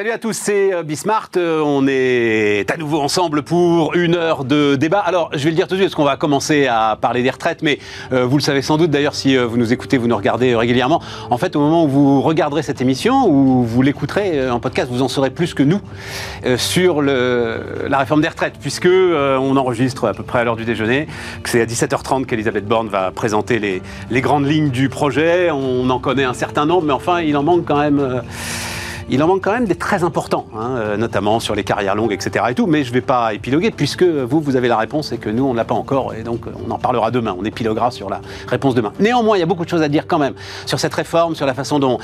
Salut à tous, c'est euh, Bismart. Euh, on est à nouveau ensemble pour une heure de débat. Alors, je vais le dire tout de suite, parce qu'on va commencer à parler des retraites, mais euh, vous le savez sans doute d'ailleurs si vous nous écoutez, vous nous regardez régulièrement. En fait, au moment où vous regarderez cette émission, ou vous l'écouterez en podcast, vous en saurez plus que nous sur la réforme des retraites, puisque on enregistre à peu près à l'heure du déjeuner, que c'est à 17h30 qu'Elisabeth Borne va présenter les grandes lignes du projet. On en connaît un certain nombre, mais enfin, il en manque quand même il en manque quand même des très importants, hein, euh, notamment sur les carrières longues, etc. Et tout, mais je ne vais pas épiloguer puisque vous, vous avez la réponse et que nous, on ne l'a pas encore. Et donc, on en parlera demain. On épiloguera sur la réponse demain. Néanmoins, il y a beaucoup de choses à dire quand même sur cette réforme, sur la façon dont,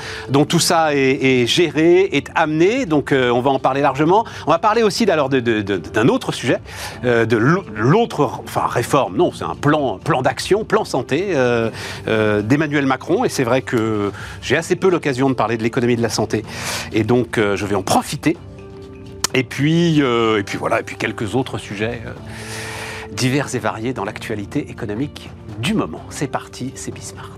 tout ça est, géré, est amené. Donc, euh, on va en parler largement. On va parler aussi d'un autre sujet, euh, de l'autre, enfin, réforme. Non, c'est un plan, plan d'action, plan santé d'Emmanuel Macron. Et c'est vrai que j'ai assez peu l'occasion de parler de l'économie de la santé. Donc, euh, je vais en profiter. Et puis, euh, et puis voilà, et puis quelques autres sujets euh, divers et variés dans l'actualité économique du moment. C'est parti, c'est Bismart.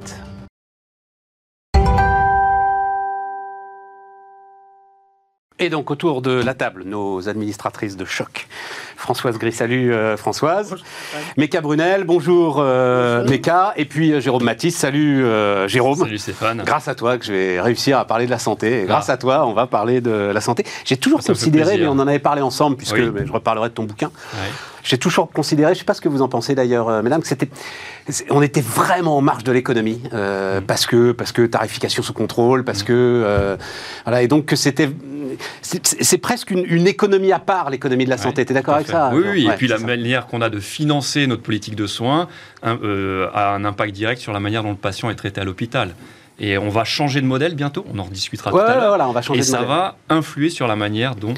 Et donc autour de la table, nos administratrices de choc. Françoise Gris, salut euh, Françoise. Bonjour, Brunel, bonjour, euh, Et puis euh, Jérôme Matisse, salut euh, Jérôme. Salut Stéphane. Grâce à toi que je vais réussir à parler de la santé. grâce ah. à toi, on va parler de la santé. J'ai toujours considéré, mais on en avait parlé ensemble, puisque je reparlerai de ton bouquin. J'ai toujours considéré, je ne sais pas ce que vous en pensez d'ailleurs, mesdames, que c'était, on était vraiment en marge de l'économie mm. parce que parce que tarification sous contrôle, parce mm. que voilà, et donc que c'était c'est presque une, économie à part, l'économie de la santé. tu es d'accord avec ça Oui, oui. et puis la manière qu'on a de financer notre politique de soins euh, a un impact direct sur la manière dont le patient est traité à l'hôpital. Et on va changer de modèle bientôt, on en rediscutera tout à l'heure. Voilà, on va changer et ça va influer sur la manière dont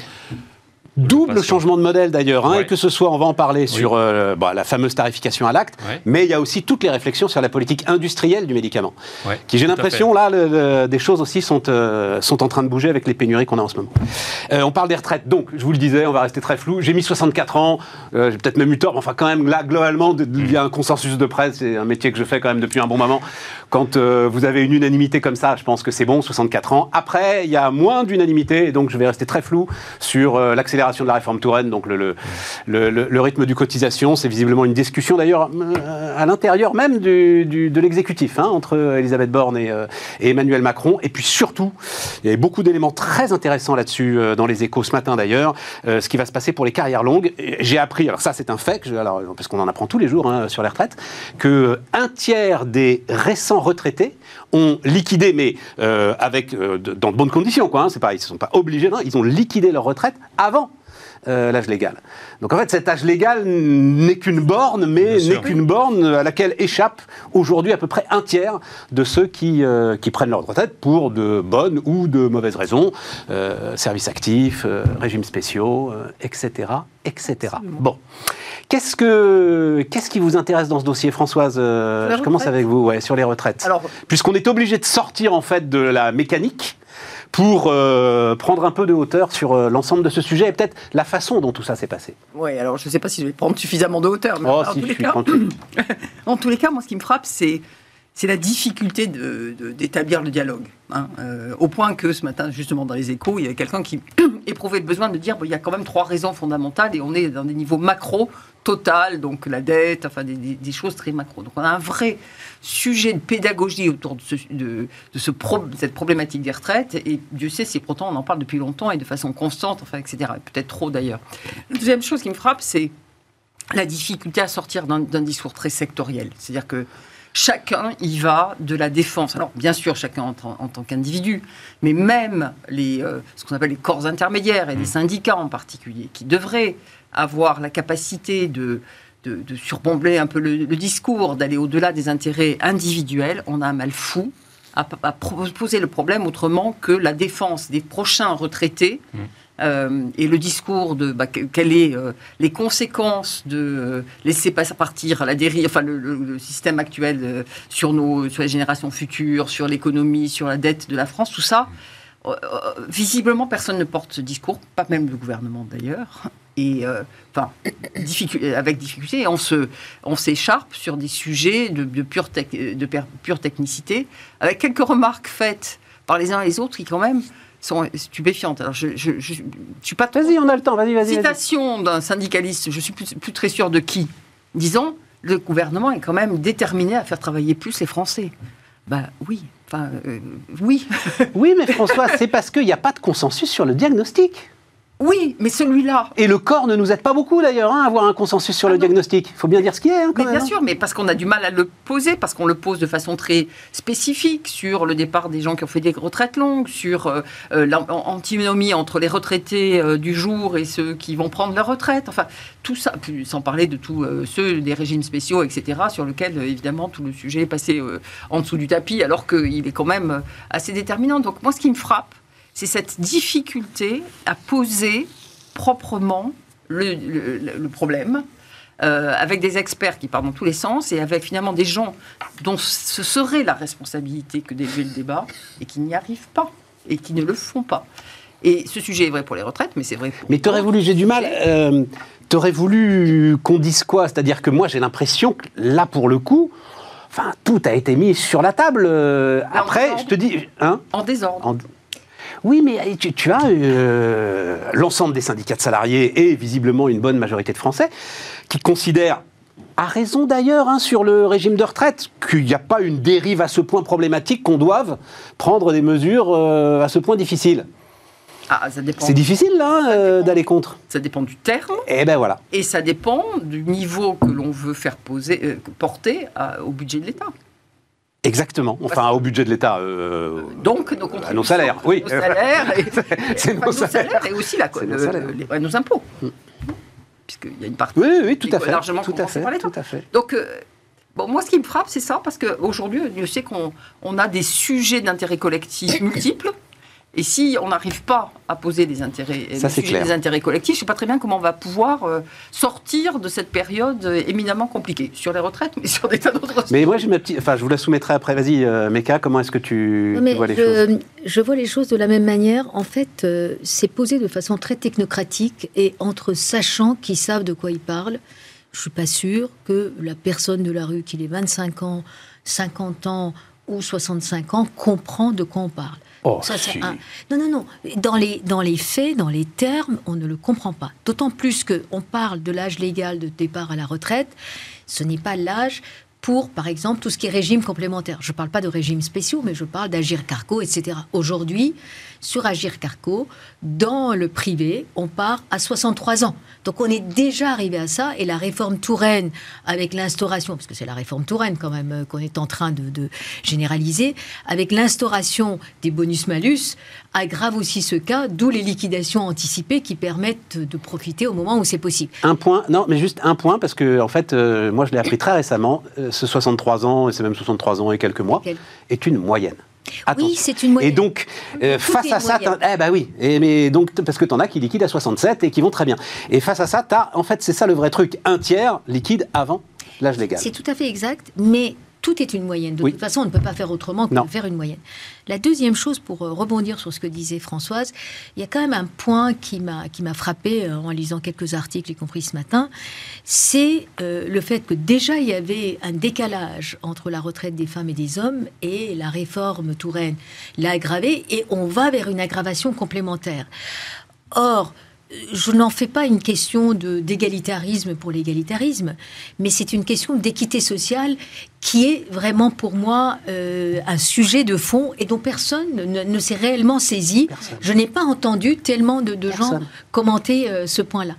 Double changement de modèle d'ailleurs, hein, et que ce soit, on va en parler sur euh, bah, la fameuse tarification à l'acte, mais il y a aussi toutes les réflexions sur la politique industrielle du médicament, qui j'ai l'impression là, des choses aussi sont, euh, sont en train de bouger avec les pénuries qu'on a en ce moment. Euh, on parle des retraites, donc je vous le disais, on va rester très flou. J'ai mis 64 ans, j'ai peut-être même eu tort, mais enfin quand même là globalement, il y a un consensus de presse, c'est un métier que je fais quand même depuis un bon moment. Quand vous avez une unanimité comme ça, je pense que c'est bon, 64 ans. Après, il y a moins d'unanimité, donc je vais rester très flou sur l'accélération de la réforme Touraine, donc le, le, rythme du cotisation, c'est visiblement une discussion d'ailleurs euh, à l'intérieur même du, de l'exécutif, hein, entre Elisabeth Borne euh, et, Emmanuel Macron. Et puis surtout, il y avait beaucoup d'éléments très intéressants là-dessus euh, dans les échos ce matin d'ailleurs, ce qui va se passer pour les carrières longues. J'ai appris, alors ça c'est un fait, alors, parce qu'on en apprend tous les jours hein, sur les retraites, que un tiers des récents retraités ont liquidé, mais avec dans de bonnes conditions, quoi. Hein, ils ne sont pas obligés, ils ont liquidé leur retraite avant euh, l'âge légal. Donc en fait, cet âge légal n'est qu'une borne, mais n'est qu'une borne à laquelle échappe aujourd'hui à peu près un tiers de ceux qui, euh, qui prennent leur retraite pour de bonnes ou de mauvaises raisons, euh, services actifs, régimes spéciaux, etc., etc. Bon. Qu'est-ce, que, qu'est-ce qui vous intéresse dans ce dossier, Françoise Je commence avec vous, ouais, sur les retraites. Alors, Puisqu'on est obligé de sortir en fait de la mécanique pour euh, prendre un peu de hauteur sur euh, l'ensemble de ce sujet et peut-être la façon dont tout ça s'est passé. Oui, alors je ne sais pas si je vais prendre suffisamment de hauteur, mais oh, en, tous les cas, en tous les cas, moi ce qui me frappe, c'est c'est la difficulté d'établir le dialogue. Hein. Euh, au point que ce matin, justement dans les échos, il y avait quelqu'un qui éprouvait le besoin de dire bon, il y a quand même trois raisons fondamentales et on est dans des niveaux macro, total, donc la dette, enfin des, choses très macro. Donc on a un vrai sujet de pédagogie autour de, ce, de, ce cette problématique des retraites et Dieu sait si pourtant on en parle depuis longtemps et de façon constante, enfin, etc. Peut-être trop d'ailleurs. La deuxième chose qui me frappe, c'est la difficulté à sortir d'un discours très sectoriel. C'est-à-dire que chacun y va de la défense. Alors, bien sûr, chacun en, tant qu'individu, mais même les, euh, ce qu'on appelle les corps intermédiaires et les mmh. syndicats en particulier, qui devraient avoir la capacité de, de, de un peu le, discours, d'aller au-delà des intérêts individuels, on a un mal fou à, poser le problème autrement que la défense des prochains retraités. Mmh. Euh, et le discours de bah, quelles sont euh, les conséquences de euh, laisser partir la dérive, enfin le, système actuel sur nos sur les générations futures, sur l'économie, sur la dette de la France, tout ça. visiblement, personne ne porte ce discours, pas même le gouvernement d'ailleurs, et enfin avec difficulté, on s'écharpe sur des sujets de pure technicité, avec quelques remarques faites par les uns et les autres qui quand même sont stupéfiantes. Alors, je, je, suis pas. Vas-y, on a le temps. Vas-y, vas-y. Citation d'un syndicaliste. Je suis plus, plus très sûr de qui. Disons, le gouvernement est quand même déterminé à faire travailler plus les Français. Ben oui, enfin, euh, oui. oui, mais François, c'est parce qu'il n'y a pas de consensus sur le diagnostic. Oui, mais celui-là. Et le corps ne nous aide pas beaucoup d'ailleurs hein, à avoir un consensus sur le ah diagnostic. Il faut bien dire ce qui est. Hein, mais bien hein. sûr, mais parce qu'on a du mal à le poser, parce qu'on le pose de façon très spécifique sur le départ des gens qui ont fait des retraites longues, sur euh, euh, l'antinomie entre les retraités euh, du jour et ceux qui vont prendre leur retraite. Enfin, tout ça, sans parler de tous ceux des régimes spéciaux, etc., sur lesquels évidemment tout le sujet est passé en dessous du tapis, alors qu'il est quand même assez déterminant. Donc moi, ce qui me frappe, c'est cette difficulté à poser proprement le, problème, euh, avec des experts qui parlent dans tous les sens et avec finalement des gens dont ce serait la responsabilité que d'élever le débat et qui n'y arrivent pas et qui ne le font pas. Et ce sujet est vrai pour les retraites, mais c'est vrai pour. Mais t'aurais voulu, j'ai du mal. Euh, t'aurais voulu qu'on dise quoi? C'est-à-dire que moi, j'ai l'impression que là, pour le coup, enfin, tout a été mis sur la table. Euh, après, je te dis, hein? En désordre. Oui, mais tu, as euh, l'ensemble des syndicats de salariés et visiblement une bonne majorité de Français qui considèrent à raison d'ailleurs hein, sur le régime de retraite, qu'il n'y a pas une dérive à ce point problématique qu'on doive prendre des mesures euh, à ce point difficiles. Ah, C'est difficile là euh, d'aller contre. Ça dépend du terme. Et eh ben voilà. Et ça dépend du niveau que l'on veut faire poser, porter au budget de l'État. Exactement. Enfin, au budget de l'État. Euh, Donc, nos, à nos salaires, oui. Nos salaires, et, c'est nos, salaires. et aussi la, les, nos impôts. Mm. Puisqu'il y a une partie oui, oui, tout à fait, largement tout à fait, Tout à fait. Donc, euh, bon, moi, ce qui me frappe, c'est ça, parce qu'aujourd'hui, je sais qu'on on a des sujets d'intérêt collectif multiples. Et si on n'arrive pas à poser des intérêts, des intérêts collectifs, je ne sais pas très bien comment on va pouvoir euh, sortir de cette période euh, éminemment compliquée sur les retraites, mais sur des tas d'autres. Mais moi, j'ai ma petite, enfin, je vous la soumettrai après. Vas-y, euh, Meka, comment est-ce que tu, vois les choses? Je vois les choses de la même manière. En fait, c'est posé de façon très technocratique et entre sachants qui savent de quoi ils parlent. Je suis pas sûre que la personne de la rue, qu'il ait 25 ans, 50 ans ou 65 ans, comprend de quoi on parle. Oh, Non, non, non. Dans les, dans les faits, dans les termes, on ne le comprend pas. D'autant plus qu'on parle de l'âge légal de départ à la retraite. Ce n'est pas l'âge pour, par exemple, tout ce qui est régime complémentaire. Je ne parle pas de régime spéciaux, mais je parle d'Agir Carco, etc. Aujourd'hui, sur Agir Carco, dans le privé, on part à 63 ans. Donc on est déjà arrivé à ça, et la réforme Touraine, avec l'instauration, parce que c'est la réforme Touraine quand même euh, qu'on est en train de, généraliser, avec l'instauration des bonus-malus, aggrave aussi ce cas, d'où les liquidations anticipées qui permettent de profiter au moment où c'est possible. Un point, non, mais juste un point, parce que en fait, euh, moi je l'ai appris très récemment, euh, ce 63 ans, et c'est même 63 ans et quelques mois, est une moyenne. Oui, c'est une moyenne. Et donc, euh, face à ça, eh ben oui, et, mais donc, parce que tu en as qui liquident à 67 et qui vont très bien. Et face à ça, as, en fait, c'est ça le vrai truc, un tiers liquide avant l'âge légal. C'est tout à fait exact, mais tout est une moyenne. De toute façon, on ne peut pas faire autrement que de faire une moyenne. La deuxième chose, pour euh, rebondir sur ce que disait Françoise, il y a quand même un point qui m'a qui m'a frappé euh, en lisant quelques articles, y compris ce matin, c'est euh, le fait que déjà il y avait un décalage entre la retraite des femmes et des hommes et la réforme Touraine l'a aggravé et on va vers une aggravation complémentaire. Or, je n'en fais pas une question d'égalitarisme pour l'égalitarisme, mais c'est une question d'équité sociale qui est vraiment pour moi euh, un sujet de fond et dont personne ne, s'est réellement saisi. Je n'ai pas entendu tellement de, gens commenter euh, ce point-là.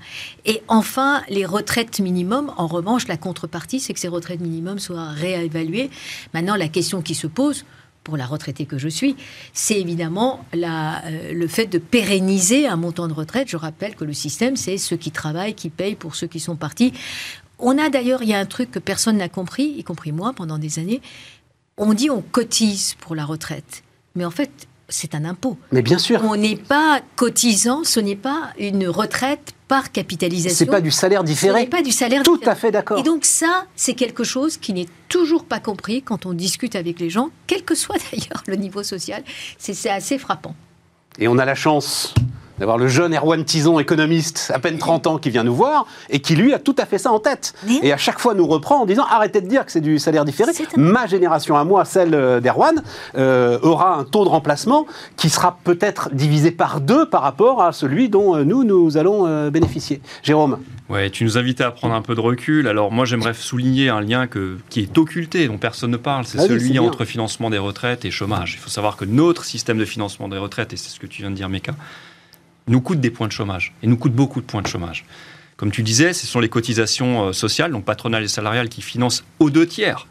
Et enfin, les retraites minimum, en revanche, la contrepartie, c'est que ces retraites minimum soient réévaluées. Maintenant, la question qui se pose, pour la retraitée que je suis, c'est évidemment la, euh, le fait de pérenniser un montant de retraite. Je rappelle que le système, c'est ceux qui travaillent, qui payent pour ceux qui sont partis. On a d'ailleurs, il y a un truc que personne n'a compris, y compris moi pendant des années. On dit on cotise pour la retraite. Mais en fait, c'est un impôt. Mais bien sûr. On n'est pas cotisant, ce n'est pas une retraite par capitalisation. C'est pas du salaire différé. Ce n'est pas du salaire Tout à fait d'accord. Et donc ça, c'est quelque chose qui n'est toujours pas compris quand on discute avec les gens, quel que soit d'ailleurs le niveau social. C'est assez frappant. Et on a la chance d'avoir le jeune Erwan Tison, économiste, à peine 30 ans, qui vient nous voir, et qui lui a tout à fait ça en tête. Et à chaque fois nous reprend en disant arrêtez de dire que c'est du salaire différé. Ma génération à moi, celle euh, d'Erwan, euh, aura un taux de remplacement qui sera peut-être divisé par deux par rapport à celui dont euh, nous, nous allons bénéficier. Jérôme Ouais, tu nous invitais à prendre un peu de recul. Alors moi, j'aimerais souligner un lien que, qui est occulté, dont personne ne parle. C'est ah celui entre financement des retraites et chômage. Il faut savoir que notre système de financement des retraites, et c'est ce que tu viens de dire, Meka, nous coûte des points de chômage. Et nous coûte beaucoup de points de chômage. Comme tu disais, ce sont les cotisations euh, sociales, donc patronales et salariales, qui financent aux deux tiers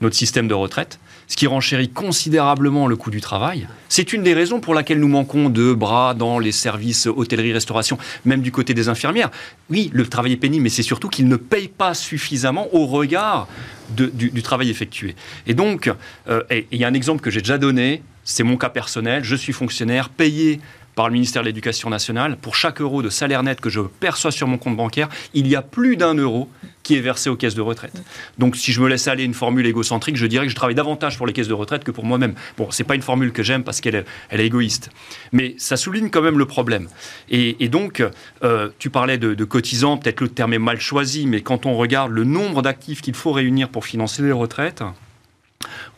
notre système de retraite, ce qui renchérit considérablement le coût du travail. C'est une des raisons pour laquelle nous manquons de bras dans les services hôtellerie-restauration, même du côté des infirmières. Oui, le travail est pénible, mais c'est surtout qu'ils ne payent pas suffisamment au regard du, travail effectué. Et donc, euh, il y a un exemple que j'ai déjà donné, c'est mon cas personnel, je suis fonctionnaire, payé par le ministère de l'Éducation nationale, pour chaque euro de salaire net que je perçois sur mon compte bancaire, il y a plus d'un euro qui est versé aux caisses de retraite. Donc si je me laisse aller une formule égocentrique, je dirais que je travaille davantage pour les caisses de retraite que pour moi-même. Bon, c'est pas une formule que j'aime parce qu'elle est, égoïste. Mais ça souligne quand même le problème. Et, donc, euh, tu parlais de, de cotisants, peut-être le terme est mal choisi, mais quand on regarde le nombre d'actifs qu'il faut réunir pour financer les retraites,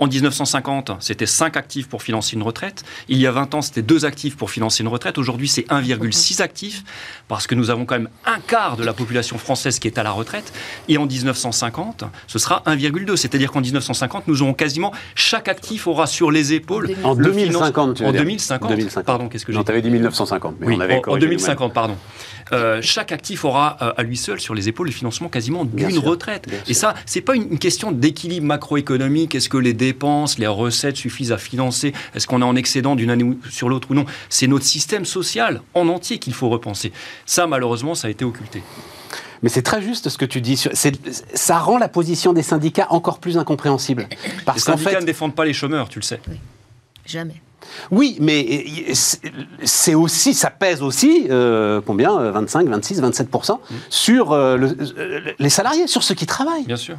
en 1950, c'était 5 actifs pour financer une retraite. Il y a 20 ans, c'était 2 actifs pour financer une retraite. Aujourd'hui, c'est 1,6 actifs, parce que nous avons quand même un quart de la population française qui est à la retraite. Et en 1950, ce sera 1,2. C'est-à-dire qu'en 1950, nous aurons quasiment, chaque actif aura sur les épaules... En 2050, En 2050, Pardon, qu'est-ce que j'ai dit t'avais dit 1950, mais on avait En 2050, pardon. Euh, chaque actif aura euh, à lui seul sur les épaules le financement quasiment d'une retraite. Et ça, c'est pas une, question d'équilibre macroéconomique. Est-ce que les dépenses, les recettes suffisent à financer? Est-ce qu'on est en excédent d'une année sur l'autre ou non? C'est notre système social en entier qu'il faut repenser. Ça, malheureusement, ça a été occulté. Mais c'est très juste ce que tu dis. Ça rend la position des syndicats encore plus incompréhensible. Parce les syndicats fait... ne défendent pas les chômeurs, tu le sais. Jamais. Oui, mais c'est aussi, ça pèse aussi, euh, combien 25, 26, 27% sur euh, les salariés, sur ceux qui travaillent. Bien sûr.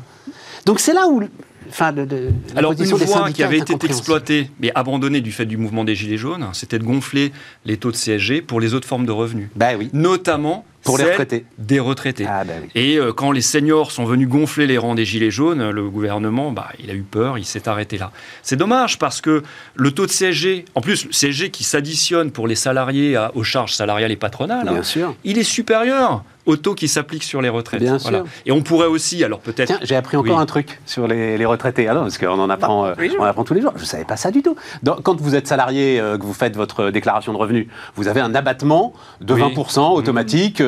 Donc c'est là où Enfin, de, Alors, une voie qui avait été exploitée, mais abandonnée du fait du mouvement des Gilets jaunes, c'était de gonfler les taux de CSG pour les autres formes de revenus. Bah oui. Notamment pour les retraités. Des retraités. Ah, bah Et euh, quand les seniors sont venus gonfler les rangs des Gilets jaunes, le gouvernement, bah, il a eu peur, il s'est arrêté là. C'est dommage parce que le taux de CSG, en plus, le CSG qui s'additionne pour les salariés aux charges salariales et patronales, Bien sûr. il est supérieur au taux qui s'applique sur les retraites. Bien sûr. Et on pourrait aussi, alors peut-être. Tiens, j'ai appris encore un truc sur les, retraités. Alors, parce qu'on en apprend, euh, on apprend tous les jours. Je ne savais pas ça du tout. quand vous êtes salarié, euh, que vous faites votre déclaration de revenus, vous avez un abattement de 20% automatique.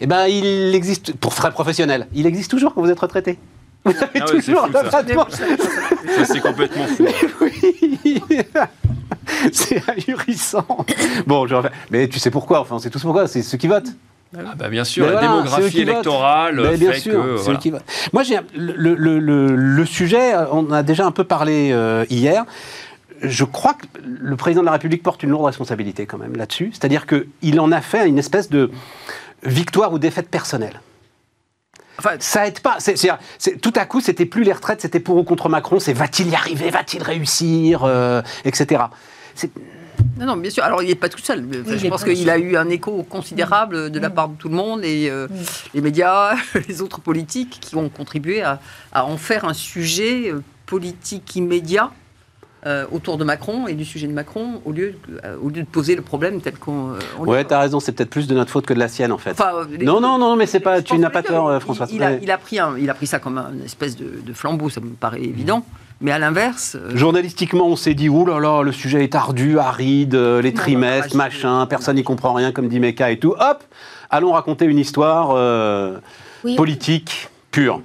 Eh ben, il existe, pour frais professionnels, il existe toujours quand vous êtes retraité. Vous avez ah toujours un abattement. Ça, c'est complètement fou. oui. c'est ahurissant. Bon, je refais. Mais tu sais pourquoi, enfin, c'est tous pourquoi, c'est ceux qui votent. Ah bah bien sûr, la démographie électorale fait bien sûr, que... Moi, j'ai le, le, le, le, sujet, on a déjà un peu parlé euh, hier je crois que le président de la République porte une lourde responsabilité quand même là-dessus. C'est-à-dire qu'il en a fait une espèce de victoire ou défaite personnelle. Enfin, ça aide pas. tout à coup, c'était plus les retraites, c'était pour ou contre Macron, c'est va-t-il y arriver, va-t-il réussir, euh, etc. Non, non, bien sûr. Alors, il n'est pas tout seul. je pense qu'il a eu un écho considérable de la part de tout le monde et euh, les médias, les autres politiques qui ont contribué à en faire un sujet euh, politique immédiat euh, autour de Macron et du sujet de Macron, au lieu, euh, au lieu de poser le problème tel qu'on. Euh, ouais, t'as raison, c'est peut-être plus de notre faute que de la sienne en fait. non, non, non, mais c'est pas, tu n'as pas tort, François. Il, a, il, a, pris il a pris ça comme une espèce de, flambeau, ça me paraît évident. Mais à l'inverse. Journalistiquement, on s'est dit, ouh là là, le sujet est ardu, aride, les trimestres, machin, personne n'y comprend rien, comme dit Meka et tout. Hop, allons raconter une histoire politique.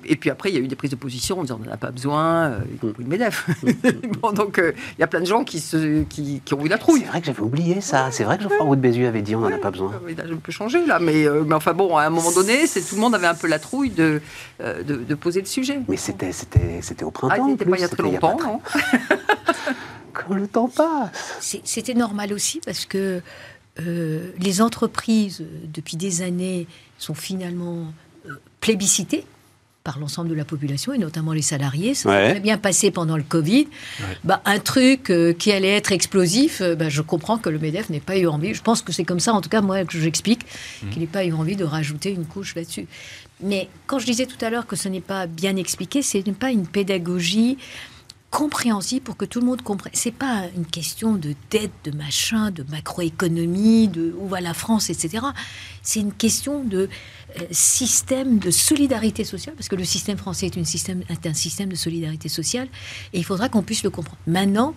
Et puis après, il y a eu des prises de position en disant on n'en a pas besoin, euh, y compris le MEDEF. bon, donc euh, il y a plein de gens qui, se, qui, ont eu la trouille. C'est vrai que j'avais oublié ça. C'est vrai que Geoffroy Roux de Bézieux avait dit on n'en a pas besoin. Il a un peu changé là, mais, euh, mais enfin bon, à un moment donné, c'est, tout le monde avait un peu la trouille de, de, poser le sujet. Mais c'était, c'était, c'était au printemps. Ah, c'était pas il y a très longtemps, non Comme le temps passe. c'était normal aussi parce que les entreprises, depuis des années, sont finalement plébiscitées par l'ensemble de la population et notamment les salariés. Ça s'est très bien passé pendant le Covid. Bah, un truc euh, qui allait être explosif, euh, bah, je comprends que le MEDEF n'ait pas eu envie. Je pense que c'est comme ça, en tout cas, moi, que j'explique, mmh. qu'il n'ait pas eu envie de rajouter une couche là-dessus. Mais quand je disais tout à l'heure que ce n'est pas bien expliqué, ce n'est pas une pédagogie compréhensible pour que tout le monde comprenne. C'est pas une question de dette, de machin, de macroéconomie, de où va la France, etc. C'est une question de euh, système de solidarité sociale, parce que le système français est, système, est un système de solidarité sociale, et il faudra qu'on puisse le comprendre. Maintenant,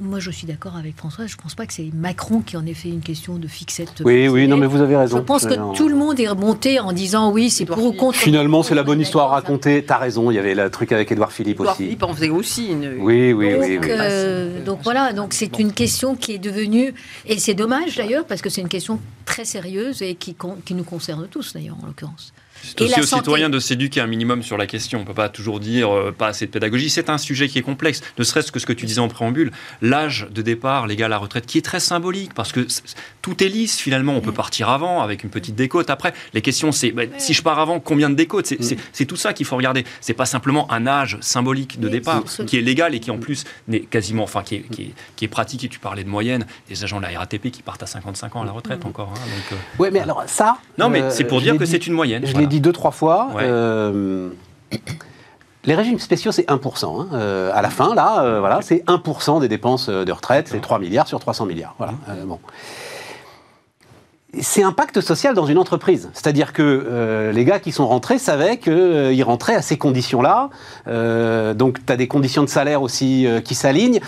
moi, je suis d'accord avec François. Je ne pense pas que c'est Macron qui en ait fait une question de fixette. Oui, oui, non, mais vous avez raison. Je pense que tout le monde est remonté en disant oui, c'est pour ou contre. Finalement, c'est la bonne histoire à raconter. T'as raison. Il y avait le truc avec Édouard Philippe Edouard aussi. Philippe en faisait aussi une. Oui, oui, oui. Euh, donc voilà. Donc c'est une question qui est devenue et c'est dommage d'ailleurs parce que c'est une question très sérieuse et qui, qui nous concerne tous d'ailleurs en l'occurrence. C'est aussi aux citoyens de s'éduquer un minimum sur la question. On ne peut pas toujours dire euh, pas assez de pédagogie. C'est un sujet qui est complexe, ne serait-ce que ce que tu disais en préambule. L'âge de départ légal à la retraite, qui est très symbolique, parce que tout est lisse finalement. On peut mm. partir avant avec une petite décote. Après, les questions, c'est bah, si je pars avant, combien de décotes? Mm. C'est tout ça qu'il faut regarder. C'est pas simplement un âge symbolique de départ qui est légal et qui en plus n'est quasiment, enfin, qui est, qui, est, pratique. Et tu parlais de moyenne, des agents de la RATP qui partent à 55 ans à la retraite mm. encore. Hein, donc, euh, Oui, mais alors ça. Non, mais c'est pour euh, dire que c'est une moyenne dit deux, trois fois. Euh, les régimes spéciaux, c'est 1%. Hein. Euh, à la fin, là, euh, voilà, c'est 1% des dépenses de retraite, c'est 3 milliards sur 300 milliards. Voilà. bon. C'est un pacte social dans une entreprise. C'est-à-dire que les gars qui sont rentrés savaient qu'ils rentraient à ces conditions-là. donc, tu as des conditions de salaire aussi qui s'alignent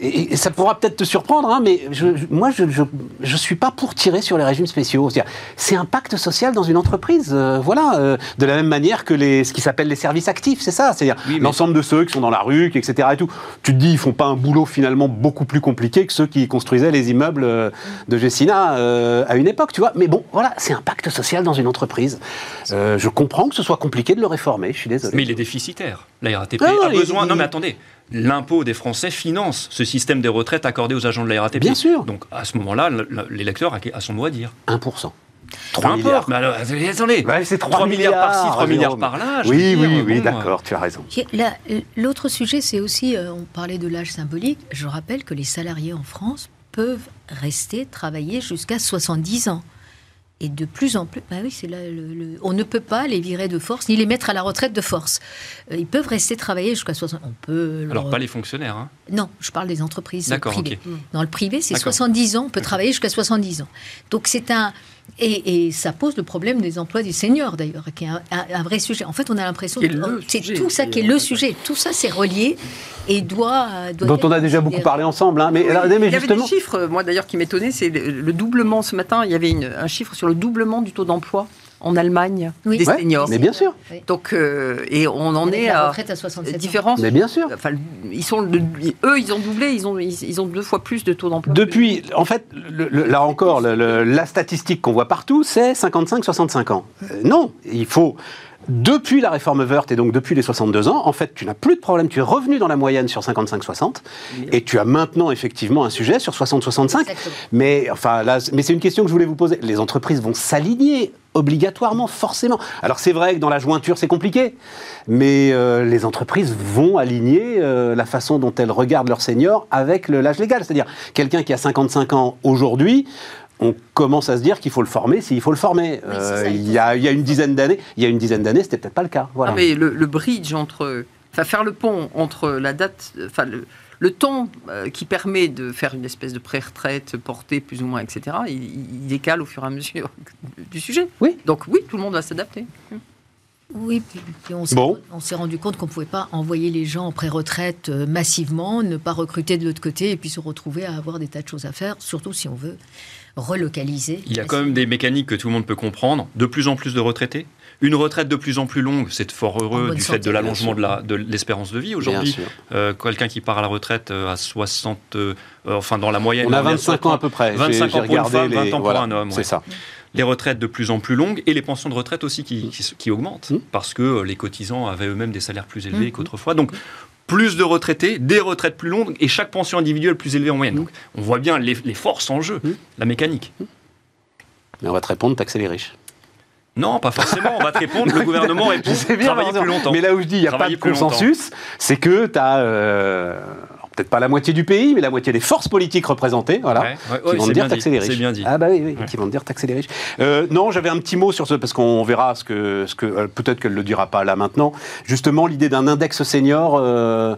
et, ça pourra peut-être te surprendre, hein, mais je, moi, je ne suis pas pour tirer sur les régimes spéciaux. C'est un pacte social dans une entreprise, euh, voilà, euh, de la même manière que les, ce qui s'appelle les services actifs, c'est ça, c'est-à-dire l'ensemble de ceux qui sont dans la rue, etc. Et tout. Tu te dis, ils font pas un boulot finalement beaucoup plus compliqué que ceux qui construisaient les immeubles euh, de Gessina à une époque, tu vois. Mais bon, voilà, c'est un pacte social dans une entreprise. je comprends que ce soit compliqué de le réformer, je suis désolé. Mais il est déficitaire. La RATP a besoin. Non, mais attendez, l'impôt des Français finance ce système des retraites accordé aux agents de la RATP. Bien sûr. Donc à ce moment-là, l'électeur a son mot à dire. 1%. 3 milliards. Mais alors, attendez, c'est 3, milliards, par-ci, 3 milliards par-là. Oui, oui, oui, d'accord, tu as raison. L'autre sujet, c'est aussi, euh, on parlait de l'âge symbolique. Je rappelle que les salariés en France peuvent rester travailler jusqu'à 70 ans. Et de plus en plus, bah oui, c'est là, le, on ne peut pas les virer de force ni les mettre à la retraite de force. Euh, ils peuvent rester travailler jusqu'à 60. On peut. Alors pas les fonctionnaires. Hein. Non, je parle des entreprises privées. Dans le privé, c'est 70 ans. On peut travailler jusqu'à 70 ans. Donc c'est un et, ça pose le problème des emplois des seniors, d'ailleurs, qui est un, vrai sujet. En fait, on a l'impression que c'est tout ça qui est le sujet. Tout ça, c'est relié et doit. Dont on a déjà beaucoup parlé ensemble. Hein. Mais, il y avait des chiffres, moi d'ailleurs, qui m'étonnaient. C'est le, doublement. Ce matin, il y avait un chiffre sur le doublement du taux d'emploi en Allemagne des seniors. Mais bien sûr. Donc euh, et on en est à, retraite à 67 différence. Mais bien sûr. Enfin, ils sont eux, ils ont doublé, ils ont ils, ont deux fois plus de taux d'emploi. Depuis, en fait, là encore, la statistique qu'on voit partout, c'est 55-65 ans. Euh, non, il faut depuis la réforme Wörth et donc depuis les 62 ans, en fait, tu n'as plus de problème. Tu es revenu dans la moyenne sur 55-60 et tu as maintenant effectivement un sujet sur 60-65. Mais enfin, là, mais c'est une question que je voulais vous poser. Les entreprises vont s'aligner obligatoirement, forcément. Alors c'est vrai que dans la jointure c'est compliqué, mais euh, les entreprises vont aligner euh, la façon dont elles regardent leurs seniors avec l'âge légal. C'est-à-dire quelqu'un qui a 55 ans aujourd'hui on commence à se dire qu'il faut le former s'il faut le former. Euh, il, y a, une dizaine d'années, il y a une dizaine d'années, c'était peut-être pas le cas. Voilà. mais le, bridge entre, enfin faire le pont entre la date, enfin le, temps euh, qui permet de faire une espèce de pré-retraite portée plus ou moins, etc. Il, décale au fur et à mesure du sujet. Oui. Donc oui, tout le monde va s'adapter. Oui, puis on s'est rendu compte qu'on ne pouvait pas envoyer les gens en pré-retraite euh, massivement, ne pas recruter de l'autre côté et puis se retrouver à avoir des tas de choses à faire, surtout si on veut relocaliser. Il y a quand même des mécaniques que tout le monde peut comprendre. De plus en plus de retraités. Une retraite de plus en plus longue, c'est fort heureux du fait de l'allongement de l'espérance de, vie. Aujourd'hui, euh, quelqu'un qui part à la retraite euh, à 60, euh, enfin dans la moyenne... On a 25 ans à peu près. 25 ans pour une femme, 20 ans pour un homme. C'est ça les retraites de plus en plus longues et les pensions de retraite aussi qui, qui, augmentent mmh. parce que les cotisants avaient eux-mêmes des salaires plus élevés mmh. qu'autrefois. Donc plus de retraités, des retraites plus longues et chaque pension individuelle plus élevée en moyenne. Donc on voit bien les, forces en jeu, la mécanique. Mais on va te répondre, taxer les riches. Non, pas forcément. On va te répondre. Le gouvernement répond. bien, travailler plus longtemps. Mais là où je dis il n'y a pas de consensus, c'est que tu as peut-être pas la moitié du pays, mais la moitié des forces politiques représentées, voilà, qui vont dire taxer les riches. Bien dit. Ah bah oui, oui qui vont dire taxer les riches. Euh, non, j'avais un petit mot sur ce, parce qu'on verra ce que, ce que euh, peut-être qu'elle ne le dira pas là maintenant. Justement, l'idée d'un index senior. Euh,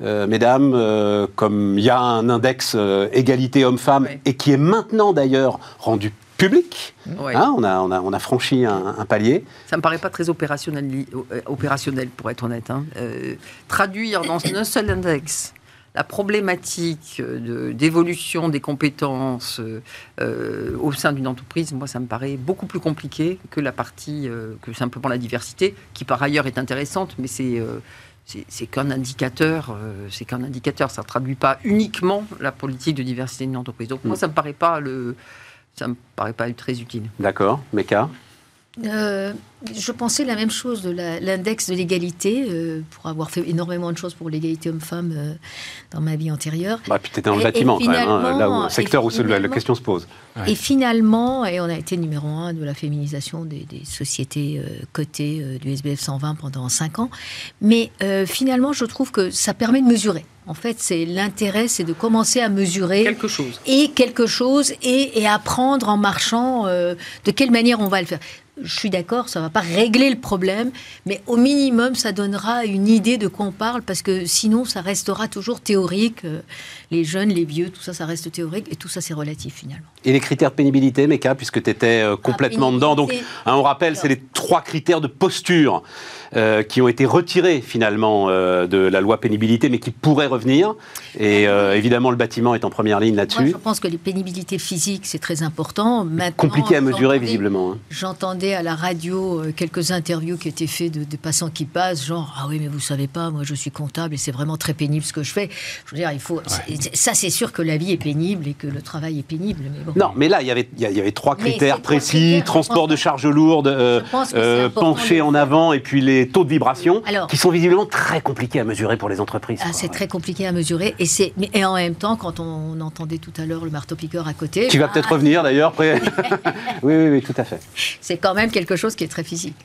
mesdames, comme il y a un index égalité homme-femme et qui est maintenant d'ailleurs rendu public. Hein, on, a, on, a, on, a, franchi un, palier. Ça me paraît pas très opérationnel, opérationnel pour être honnête. Hein. traduire dans un seul index la problématique d'évolution des compétences euh, au sein d'une entreprise, moi, ça me paraît beaucoup plus compliqué que la partie, euh, que simplement la diversité, qui par ailleurs est intéressante, mais c'est euh, c'est qu'un indicateur, c'est qu'un indicateur. Ça ne traduit pas uniquement la politique de diversité d'une entreprise. Donc moi, mm. ça me paraît pas le, ça me paraît pas très utile. D'accord, Meka euh, je pensais la même chose de l'index de l'égalité, euh, pour avoir fait énormément de choses pour l'égalité homme-femme euh, dans ma vie antérieure. Bah, puis tu étais dans le bâtiment, quand même, hein, là où, secteur où la question se pose. Et finalement, et on a été numéro un de la féminisation des, sociétés cotées du SBF 120 pendant 5 ans, mais finalement, je trouve que ça permet de mesurer. En fait, c'est l'intérêt, c'est de commencer à mesurer quelque chose et quelque chose et, et apprendre en marchant de quelle manière on va le faire je suis d'accord, ça ne va pas régler le problème, mais au minimum, ça donnera une idée de quoi on parle, parce que sinon, ça restera toujours théorique. Euh, les jeunes, les vieux, tout ça, ça reste théorique, et tout ça, c'est relatif finalement. Et les critères de pénibilité, Meka, puisque tu étais euh, complètement dedans, donc hein, on rappelle, c'est les trois critères de posture euh, qui ont été retirés finalement de la loi pénibilité, mais qui pourraient revenir. Et évidemment, le bâtiment est en première ligne là-dessus. Je pense que les pénibilités physiques, c'est très important. Maintenant, Compliqué à mesurer, visiblement. Hein. J'entendais à la radio euh, quelques interviews qui étaient faites de, passants qui passent, genre ah oui mais vous savez pas, moi je suis comptable et c'est vraiment très pénible ce que je fais. Je veux dire, il faut ça c'est sûr que la vie est pénible et que le travail est pénible. Mais bon. Non, mais là il y avait il y avait trois critères précis transport de charges lourdes, euh, euh penché en avant et puis les taux de vibration qui sont visiblement très compliqués à mesurer pour les entreprises. Ah, c'est très compliqué à mesurer et c'est et en même temps quand on entendait tout à l'heure le marteau piqueur à côté. Tu vas bah, peut-être revenir d'ailleurs après. oui, oui oui tout à fait. C'est quand même quelque chose qui est très physique.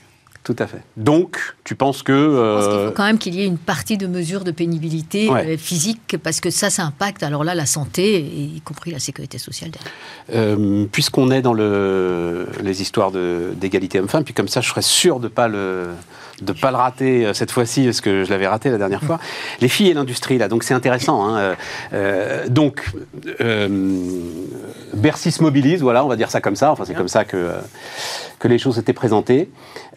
Tout à fait. Donc, tu penses que... Je pense qu'il faut euh, quand même qu'il y ait une partie de mesure de pénibilité euh, physique, parce que ça, ça impacte alors là la santé, y compris la sécurité sociale. Euh, Puisqu'on est dans le, les histoires d'égalité homme-femme, puis comme ça, je serais sûr de ne pas le de pas le rater euh, cette fois-ci, parce que je l'avais raté la dernière fois. Les filles et l'industrie, là, donc c'est intéressant. Hein. donc, Bercy se mobilise, voilà, on va dire ça comme ça, enfin c'est comme ça que que les choses étaient présentées.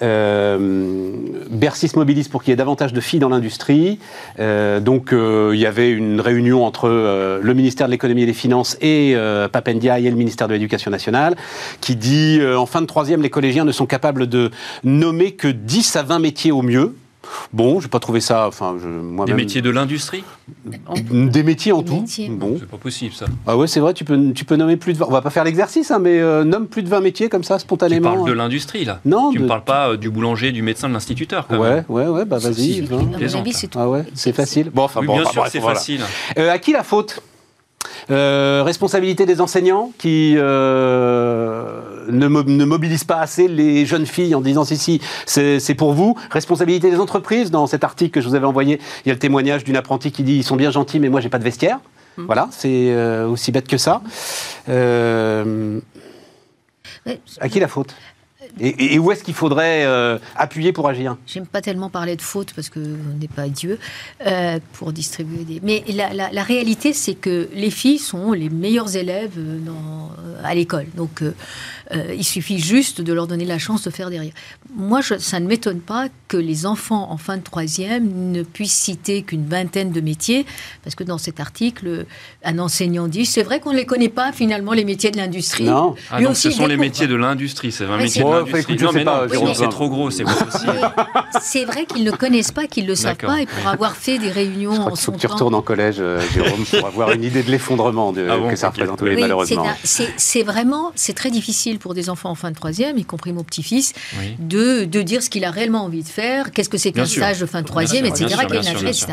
Euh, Bercy se mobilise pour qu'il y ait davantage de filles dans l'industrie. Euh, donc euh, il y avait une réunion entre le ministère de l'économie et des finances et Papendia et le ministère de l'éducation nationale qui dit en fin de troisième, les collégiens ne sont capables de nommer que 10 à 20 métiers au mieux. Bon, je n'ai pas trouvé ça. Enfin, je, Des métiers de l'industrie Des métiers en tout. Bon. C'est pas possible ça. Ah ouais, c'est vrai, tu peux, tu peux nommer plus de 20. On va pas faire l'exercice, hein, mais euh, nomme plus de 20 métiers comme ça, spontanément. Tu parles de l'industrie là Non. Tu ne me parles pas euh, du boulanger, du médecin, de l'instituteur. Ouais, ouais, ouais, bah vas-y. Ah ouais, c'est facile. Bon, enfin, bon, bien sûr, c'est facile. Euh, à qui la faute? Euh, responsabilité des enseignants qui euh, ne, ne, mobilisent pas assez les jeunes filles en disant si, si, c'est pour vous. Responsabilité des entreprises. Dans cet article que je vous avais envoyé, il y a le témoignage d'une apprentie qui dit ils sont bien gentils, mais moi j'ai pas de vestiaire. Mmh. Voilà, c'est euh, aussi bête que ça. à qui la faute? Et, où est-ce qu'il faudrait euh, appuyer pour agir? J'aime pas tellement parler de faute parce qu'on n'est pas Dieu euh, pour distribuer des. Mais la, réalité, c'est que les filles sont les meilleures élèves dans, à l'école. Donc euh, il suffit juste de leur donner la chance de faire derrière. Moi, ça ne m'étonne pas que les enfants en fin de troisième ne puissent citer qu'une vingtaine de métiers, parce que dans cet article, un enseignant dit c'est vrai qu'on ne les connaît pas finalement les métiers de l'industrie. Non, ah, donc ce sont les métiers de l'industrie, c'est 20 métiers de l'industrie. Non, mais non, c'est trop gros, c'est C'est vrai qu'ils ne connaissent pas, qu'ils ne le savent pas, et pour avoir fait des réunions. Je crois qu'il faut que tu retournes en collège, euh, Jérôme, pour avoir une idée de l'effondrement ah que ça représente, oui, malheureusement. C'est vraiment, c'est très difficile pour des enfants en fin de troisième, y compris mon petit-fils, de, de, dire ce qu'il a réellement envie de faire, qu'est-ce que c'est qu'un stage de fin de troisième, etc., etc.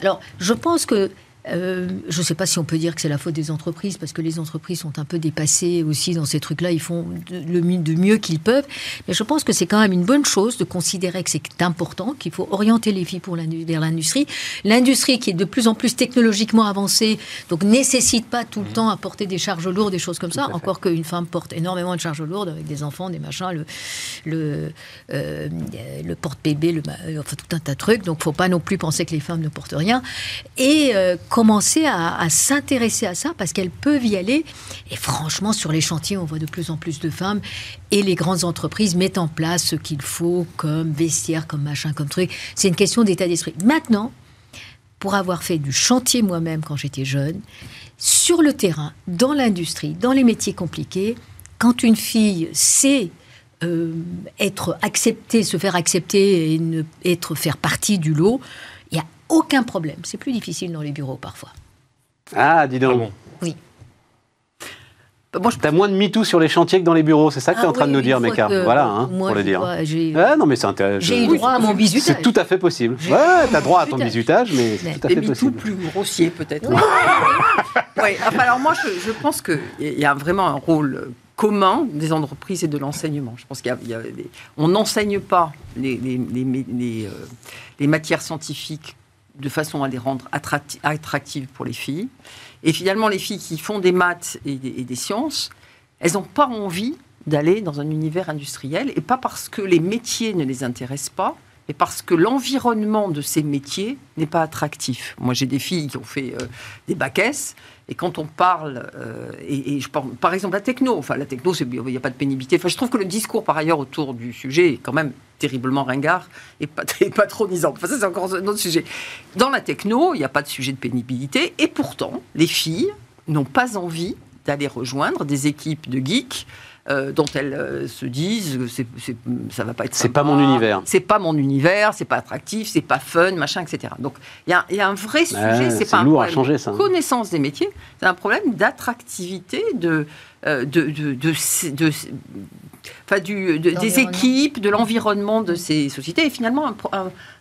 Alors, je pense que euh, je ne sais pas si on peut dire que c'est la faute des entreprises, parce que les entreprises sont un peu dépassées aussi dans ces trucs-là. Ils font de, de mieux qu'ils peuvent. Mais je pense que c'est quand même une bonne chose de considérer que c'est important, qu'il faut orienter les filles pour vers l'industrie. L'industrie qui est de plus en plus technologiquement avancée, donc nécessite pas tout le mmh. temps à porter des charges lourdes, des choses comme ça. Encore qu'une femme porte énormément de charges lourdes avec des enfants, des machins, le, le, euh, le porte-bébé, le, enfin tout un tas de trucs. Donc faut pas non plus penser que les femmes ne portent rien. Et euh, commencer à, s'intéresser à ça parce qu'elles peuvent y aller. Et franchement, sur les chantiers, on voit de plus en plus de femmes et les grandes entreprises mettent en place ce qu'il faut comme vestiaire, comme machin, comme truc. C'est une question d'état d'esprit. Maintenant, pour avoir fait du chantier moi-même quand j'étais jeune, sur le terrain, dans l'industrie, dans les métiers compliqués, quand une fille sait euh, être acceptée, se faire accepter et être faire partie du lot, aucun problème. C'est plus difficile dans les bureaux parfois. Ah, dis donc. Ah oui. Bah, moi, je... T'as moins de MeToo sur les chantiers que dans les bureaux, c'est ça que tu es en ah train de nous dire, Meka. Voilà, hein, pour le dire. ah, non, mais c'est intéressant. J'ai eu droit à mon bisutage. C'est tout à fait possible. Ouais, t'as droit à ton bisutage, mais c'est tout à fait possible. plus grossier, peut-être. Oui. alors moi, je, pense qu'il y a vraiment un rôle commun des entreprises et de l'enseignement. Je pense qu'il y a, on n'enseigne pas les, les, les, euh, les, matières scientifiques de façon à les rendre attractives pour les filles. Et finalement, les filles qui font des maths et des, sciences, elles n'ont pas envie d'aller dans un univers industriel, et pas parce que les métiers ne les intéressent pas, mais parce que l'environnement de ces métiers n'est pas attractif. Moi, j'ai des filles qui ont fait euh, des bacs et quand on parle, euh, et, je parle, par exemple, la techno, enfin la techno, il n'y a pas de pénibilité. Enfin, je trouve que le discours, par ailleurs, autour du sujet est quand même terriblement ringard et, patronisant. Enfin, ça, c'est encore un autre sujet. Dans la techno, il n'y a pas de sujet de pénibilité, et pourtant, les filles n'ont pas envie d'aller rejoindre des équipes de geeks euh, dont elles euh, se disent c'est, c'est, ça va pas être c'est pas mon univers c'est pas mon univers c'est pas attractif c'est pas fun machin etc donc il y, a, un vrai sujet c'est, pas un lourd à changer ça hein. connaissance des métiers c'est un problème d'attractivité de de, de, de, enfin, du, des équipes, de l'environnement de ces sociétés. Et finalement,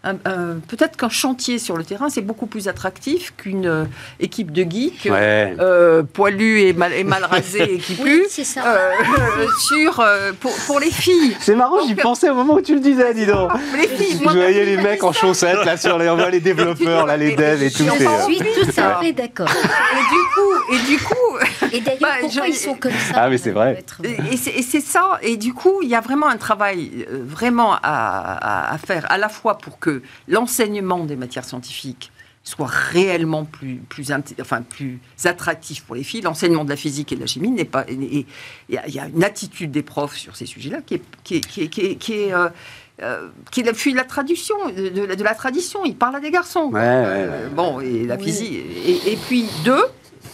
peut-être qu'un chantier sur le terrain, c'est beaucoup plus attractif qu'une euh, équipe de geeks euh, poilus et mal, et mal rasés et qui puent sur, pour, pour, les filles. C'est marrant, j'y pensais au moment où tu le disais, dis donc. Les filles, je voyais les mecs en chaussettes, là, sur les, on voit les développeurs, là, les devs et tout. Je suis tout à fait d'accord. Et du coup, et du coup, et d'ailleurs, bah, pourquoi ils sont comme ça Ah, mais c'est vrai. Et c'est ça. Et du coup, il y a vraiment un travail euh, vraiment à, faire, à la fois pour que l'enseignement des matières scientifiques soit réellement plus, plus, enfin, plus attractif pour les filles. L'enseignement de la physique et de la chimie n'est pas. Il y, a une attitude des profs sur ces sujets-là qui est, qui est, qui est, qui est, euh, euh, qui de la tradition, de, la tradition. Il parle à des garçons. bon, et la physique. Et, et, puis, deux,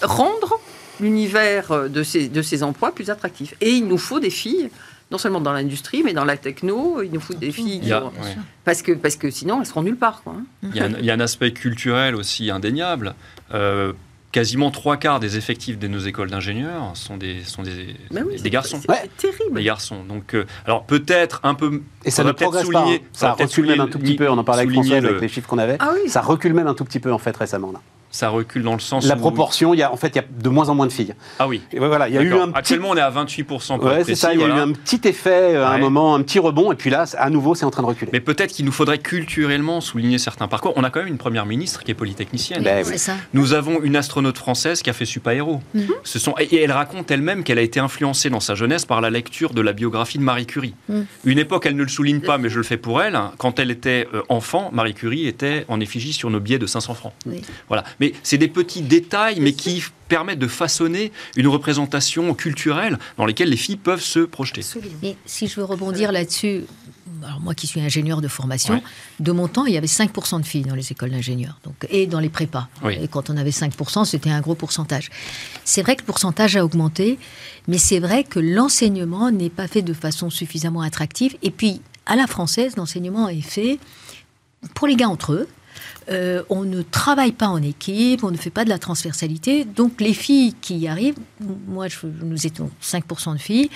rendre l'univers euh, de ces, de ces emplois plus attractif. Et il nous faut des filles non seulement dans l'industrie, mais dans la techno, il nous faut des filles. parce, que, parce que sinon, elles seront nulle part. Quoi. Il, y a un, il, y a un, aspect culturel aussi indéniable. Euh, quasiment trois quarts des effectifs de nos écoles d'ingénieurs sont des, sont des, des garçons. C'est terrible. Des garçons. Donc, euh, alors peut-être un peu. Et ça ne progresse pas. Hein. Ça, recule même un tout petit peu. On en parlait avec François avec les chiffres qu'on avait. Ah ça recule même un tout petit peu en fait récemment là ça recule dans le sens la proportion il y a en fait il y a de moins en moins de filles. Ah oui. Et voilà il y a eu un actuellement on est à 28 pour ouais, c'est ça il y a eu un petit effet euh, à un moment un petit rebond et puis là à nouveau c'est en train de reculer. Mais peut-être qu'il nous faudrait culturellement souligner certains parcours. On a quand même une première ministre qui est polytechnicienne. Ben ça. nous avons une astronaute française qui a fait Super Héros. Mhm. ce sont et elle raconte elle-même qu'elle a été influencée dans sa jeunesse par la lecture de la biographie de Marie Curie. Mhm. une époque elle ne le souligne pas mais je le fais pour elle. Quand elle était euh, enfant Marie Curie était en effigie sur nos billets de 500 francs. Voilà mais c'est des petits détails, mais qui permettent de façonner une représentation culturelle dans laquelle les filles peuvent se projeter. Mais si je veux rebondir là-dessus, alors moi qui suis ingénieur de formation, de mon temps, il y avait 5% de filles dans les écoles d'ingénieurs donc, et dans les prépas. Et quand on avait 5%, c'était un gros pourcentage. C'est vrai que le pourcentage a augmenté, mais c'est vrai que l'enseignement n'est pas fait de façon suffisamment attractive. Et puis, à la française, l'enseignement est fait pour les gars entre eux, euh, on ne travaille pas en équipe, on ne fait pas de la transversalité. Donc les filles qui y arrivent, moi je, nous étions 5% de filles,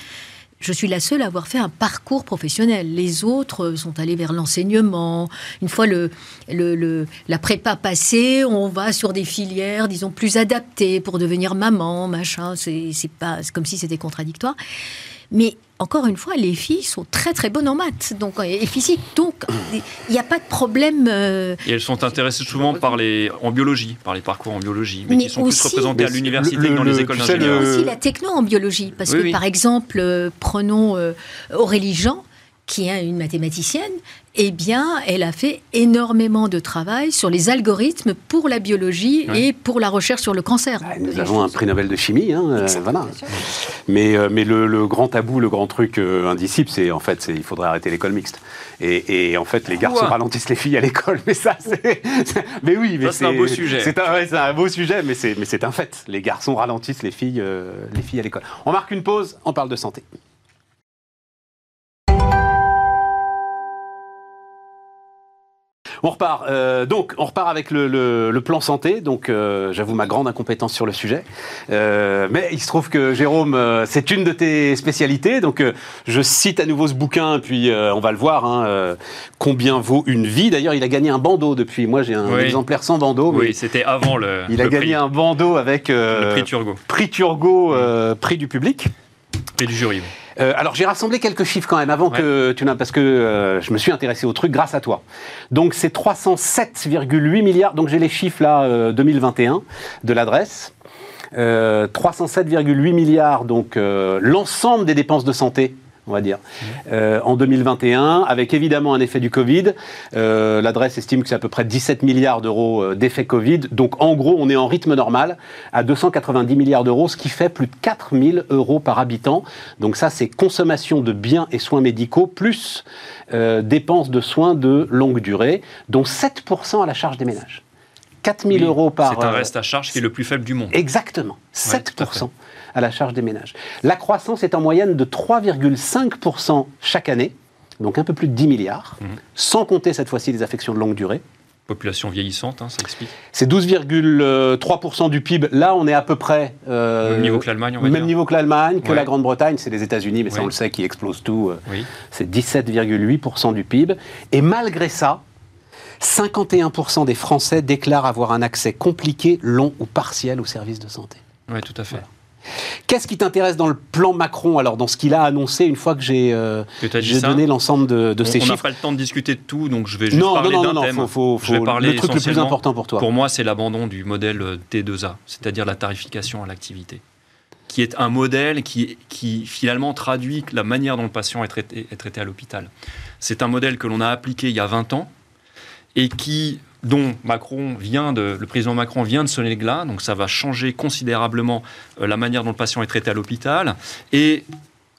je suis la seule à avoir fait un parcours professionnel. Les autres sont allés vers l'enseignement. Une fois le, le, la prépa passée, on va sur des filières, disons, plus adaptées pour devenir maman, machin. C'est pas comme si c'était contradictoire. Mais encore une fois, les filles sont très très bonnes en maths donc, et physique. Donc, il n'y a pas de problème. Euh, et elles sont intéressées souvent par les, en biologie, par les parcours en biologie, mais, qui sont plus représentés à l'université que dans les écoles d'ingénieurs. aussi la techno en biologie, parce que par exemple, euh, prenons euh, Aurélie Jean, qui est une mathématicienne, eh bien, elle a fait énormément de travail sur les algorithmes pour la biologie et pour la recherche sur le cancer. Bah, nous avons un prix Nobel de chimie, hein, euh, voilà. Mais, euh, mais le, grand tabou, le grand truc euh, indicible, c'est en fait, il faudrait arrêter l'école mixte. Et, en fait, les garçons ralentissent les filles à l'école, mais ça, c'est. mais oui, mais c'est un beau sujet. C'est un, un, beau sujet, mais c'est un fait. Les garçons ralentissent les filles, les filles à l'école. On marque une pause, on parle de santé. On repart. Euh, donc, on repart avec le, plan santé. Donc, euh, j'avoue ma grande incompétence sur le sujet. Euh, mais il se trouve que Jérôme, c'est une de tes spécialités. Donc, je cite à nouveau ce bouquin, puis on va le voir. Hein, combien vaut une vie? D'ailleurs, il a gagné un bandeau depuis. Moi, j'ai un exemplaire sans bandeau. Oui, c'était avant le. Il a gagné un bandeau avec. le prix Turgot. Prix Turgot, prix du public. Et du jury. Euh, alors j'ai rassemblé quelques chiffres quand même avant que tu n'as parce que euh, je me suis intéressé au truc grâce à toi. Donc c'est 307,8 milliards. Donc j'ai les chiffres là 2021 euh, de l'adresse. 307,8 milliards donc l'ensemble des dépenses de santé on va dire, euh, en 2021, avec évidemment un effet du Covid. Euh, l'adresse estime que c'est à peu près 17 milliards d'euros euh, d'effet Covid. Donc en gros, on est en rythme normal à 290 milliards d'euros, ce qui fait plus de 4000 euros par habitant. Donc ça, c'est consommation de biens et soins médicaux, plus dépenses de soins de longue durée, dont 7% à la charge des ménages. 4000 euros par... C'est un reste à charge qui est le plus faible du monde. Exactement, 7% à la charge des ménages. La croissance est en moyenne de 3,5% chaque année, donc un peu plus de 10 milliards, mhm. sans compter cette fois-ci les affections de longue durée. Population vieillissante, hein, ça explique. C'est 12,3% du PIB. Là, on est à peu près. Euh, même niveau que l'Allemagne, on va Même niveau que l'Allemagne, que la Grande-Bretagne, c'est les États-Unis, mais ça, on le sait, qui explose tout. Euh, c'est 17,8% du PIB. Et malgré ça, 51% des Français déclarent avoir un accès compliqué, long ou partiel aux services de santé. Oui, tout à fait. Qu'est-ce qui t'intéresse dans le plan Macron, alors dans ce qu'il a annoncé une fois que j'ai euh, donné l'ensemble de, ces chiffres On n'a pas le temps de discuter de tout, donc je vais juste parler d'un thème. Faut, faut, je vais parler le truc le plus important pour toi. Pour moi, c'est l'abandon du modèle T2A, c'est-à-dire la tarification à l'activité qui est un modèle qui, qui, finalement traduit la manière dont le patient est traité, est traité à l'hôpital. C'est un modèle que l'on a appliqué il y a 20 ans et qui dont Macron vient de, le président Macron vient de sonner le glas, donc ça va changer considérablement euh, la manière dont le patient est traité à l'hôpital. Et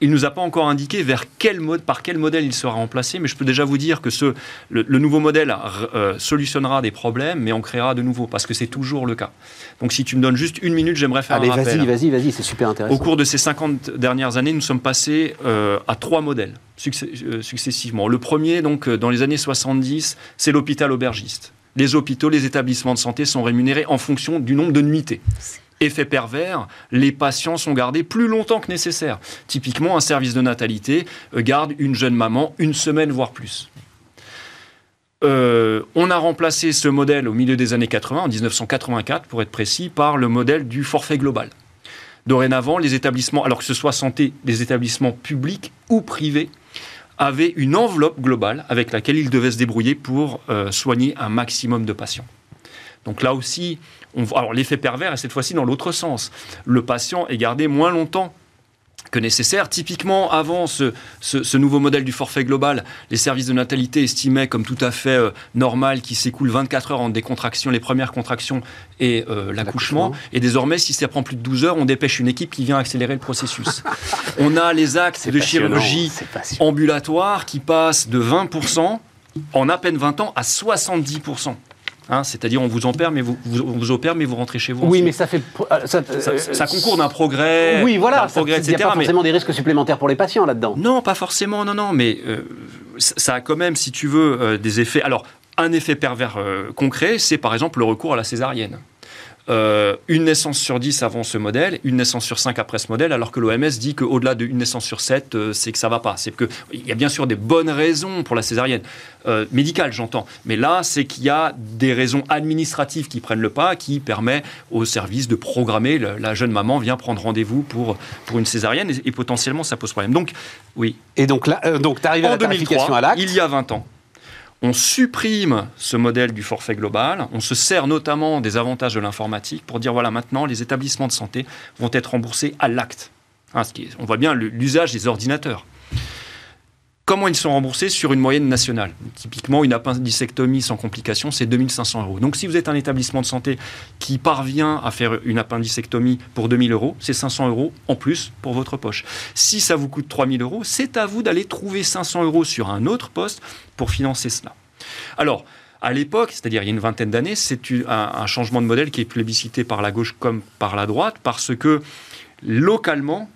il ne nous a pas encore indiqué vers quel mode, par quel modèle il sera remplacé, mais je peux déjà vous dire que ce, le, nouveau modèle euh, solutionnera des problèmes, mais en créera de nouveaux, parce que c'est toujours le cas. Donc si tu me donnes juste une minute, j'aimerais faire Allez, un rappel. Vas-y, vas-y, vas-y, c'est super intéressant. Au cours de ces 50 dernières années, nous sommes passés euh, à trois modèles successivement. Le premier, donc, dans les années 70, c'est l'hôpital aubergiste les hôpitaux, les établissements de santé sont rémunérés en fonction du nombre de nuitées. Effet pervers, les patients sont gardés plus longtemps que nécessaire. Typiquement, un service de natalité euh, garde une jeune maman une semaine, voire plus. Euh, on a remplacé ce modèle au milieu des années 80, en 1984 pour être précis, par le modèle du forfait global. Dorénavant, les établissements, alors que ce soit santé, des établissements publics ou privés, avait une enveloppe globale avec laquelle il devait se débrouiller pour euh, soigner un maximum de patients. Donc là aussi, l'effet pervers est cette fois-ci dans l'autre sens. Le patient est gardé moins longtemps que nécessaire. Typiquement, avant ce, ce, nouveau modèle du forfait global, les services de natalité estimaient comme tout à fait euh, normal qu'il s'écoule 24 heures entre des contractions, les premières contractions et euh, l'accouchement. Et désormais, si ça prend plus de 12 heures, on dépêche une équipe qui vient accélérer le processus. on a les actes de chirurgie ambulatoire qui passent de 20% en à peine 20 ans à 70%. Hein, c'est-à-dire on vous opère, mais vous, vous, opère, mais vous rentrez chez vous. Oui, mais ça fait euh, ça, ça, concourt d'un progrès. Oui, voilà, progrès, Il n'y a pas forcément des risques supplémentaires pour les patients là-dedans. Non, pas forcément, non, non, mais euh, ça a quand même, si tu veux, euh, des effets. Alors, un effet pervers concret, c'est par exemple le recours à la césarienne. Euh, une naissance sur 10 avant ce modèle, une naissance sur 5 après ce modèle, alors que l'OMS dit qu'au-delà d'une naissance sur 7, euh, c'est que ça va pas. C'est qu'il y a bien sûr des bonnes raisons pour la césarienne, euh, médicale j'entends, mais là c'est qu'il y a des raisons administratives qui prennent le pas, qui permet au service de programmer, la jeune maman vient prendre rendez-vous pour, pour une césarienne et, potentiellement ça pose problème. Donc oui. Et donc là, donc tu arrives à la 2003, à l'acte Il y a 20 ans on supprime ce modèle du forfait global, on se sert notamment des avantages de l'informatique pour dire voilà, maintenant, les établissements de santé vont être remboursés à l'acte. Hein, on voit bien l'usage des ordinateurs. Comment ils sont remboursés sur une moyenne nationale? Typiquement, une appendicectomie sans complications, c'est 2500 euros. Donc, si vous êtes un établissement de santé qui parvient à faire une appendicectomie pour 2000 euros, c'est 500 euros en plus pour votre poche. Si ça vous coûte 3000 euros, c'est à vous d'aller trouver 500 euros sur un autre poste pour financer cela. Alors, à l'époque, c'est-à-dire il y a une vingtaine d'années, c'est un, changement de modèle qui est plébiscité par la gauche comme par la droite, parce que localement,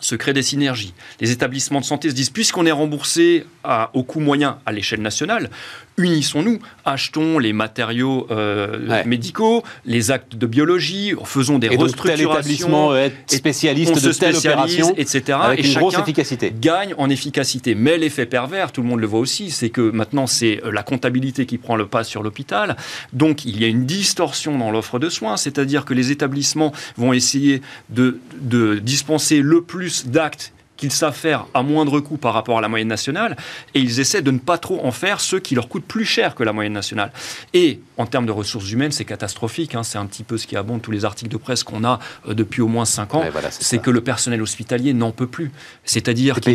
se créent des synergies. Les établissements de santé se disent, puisqu'on est remboursé au coût moyen à l'échelle nationale, unissons-nous, achetons les matériaux euh, médicaux, les actes de biologie, faisons des et restructurations. Donc, spécialiste de telle opération, etc. Avec et une grosse efficacité. gagne en efficacité. Mais l'effet pervers, tout le monde le voit aussi, c'est que maintenant c'est euh, la comptabilité qui prend le pas sur l'hôpital. Donc il y a une distorsion dans l'offre de soins, c'est-à-dire que les établissements vont essayer de, de dispenser le plus d'actes qu'ils savent faire à moindre coût par rapport à la moyenne nationale, et ils essaient de ne pas trop en faire ceux qui leur coûtent plus cher que la moyenne nationale. Et en termes de ressources humaines, c'est catastrophique. Hein. c'est un petit peu ce qui abonde tous les articles de presse qu'on a euh, depuis au moins 5 ans. c'est que le personnel hospitalier n'en peut plus. C'est-à-dire que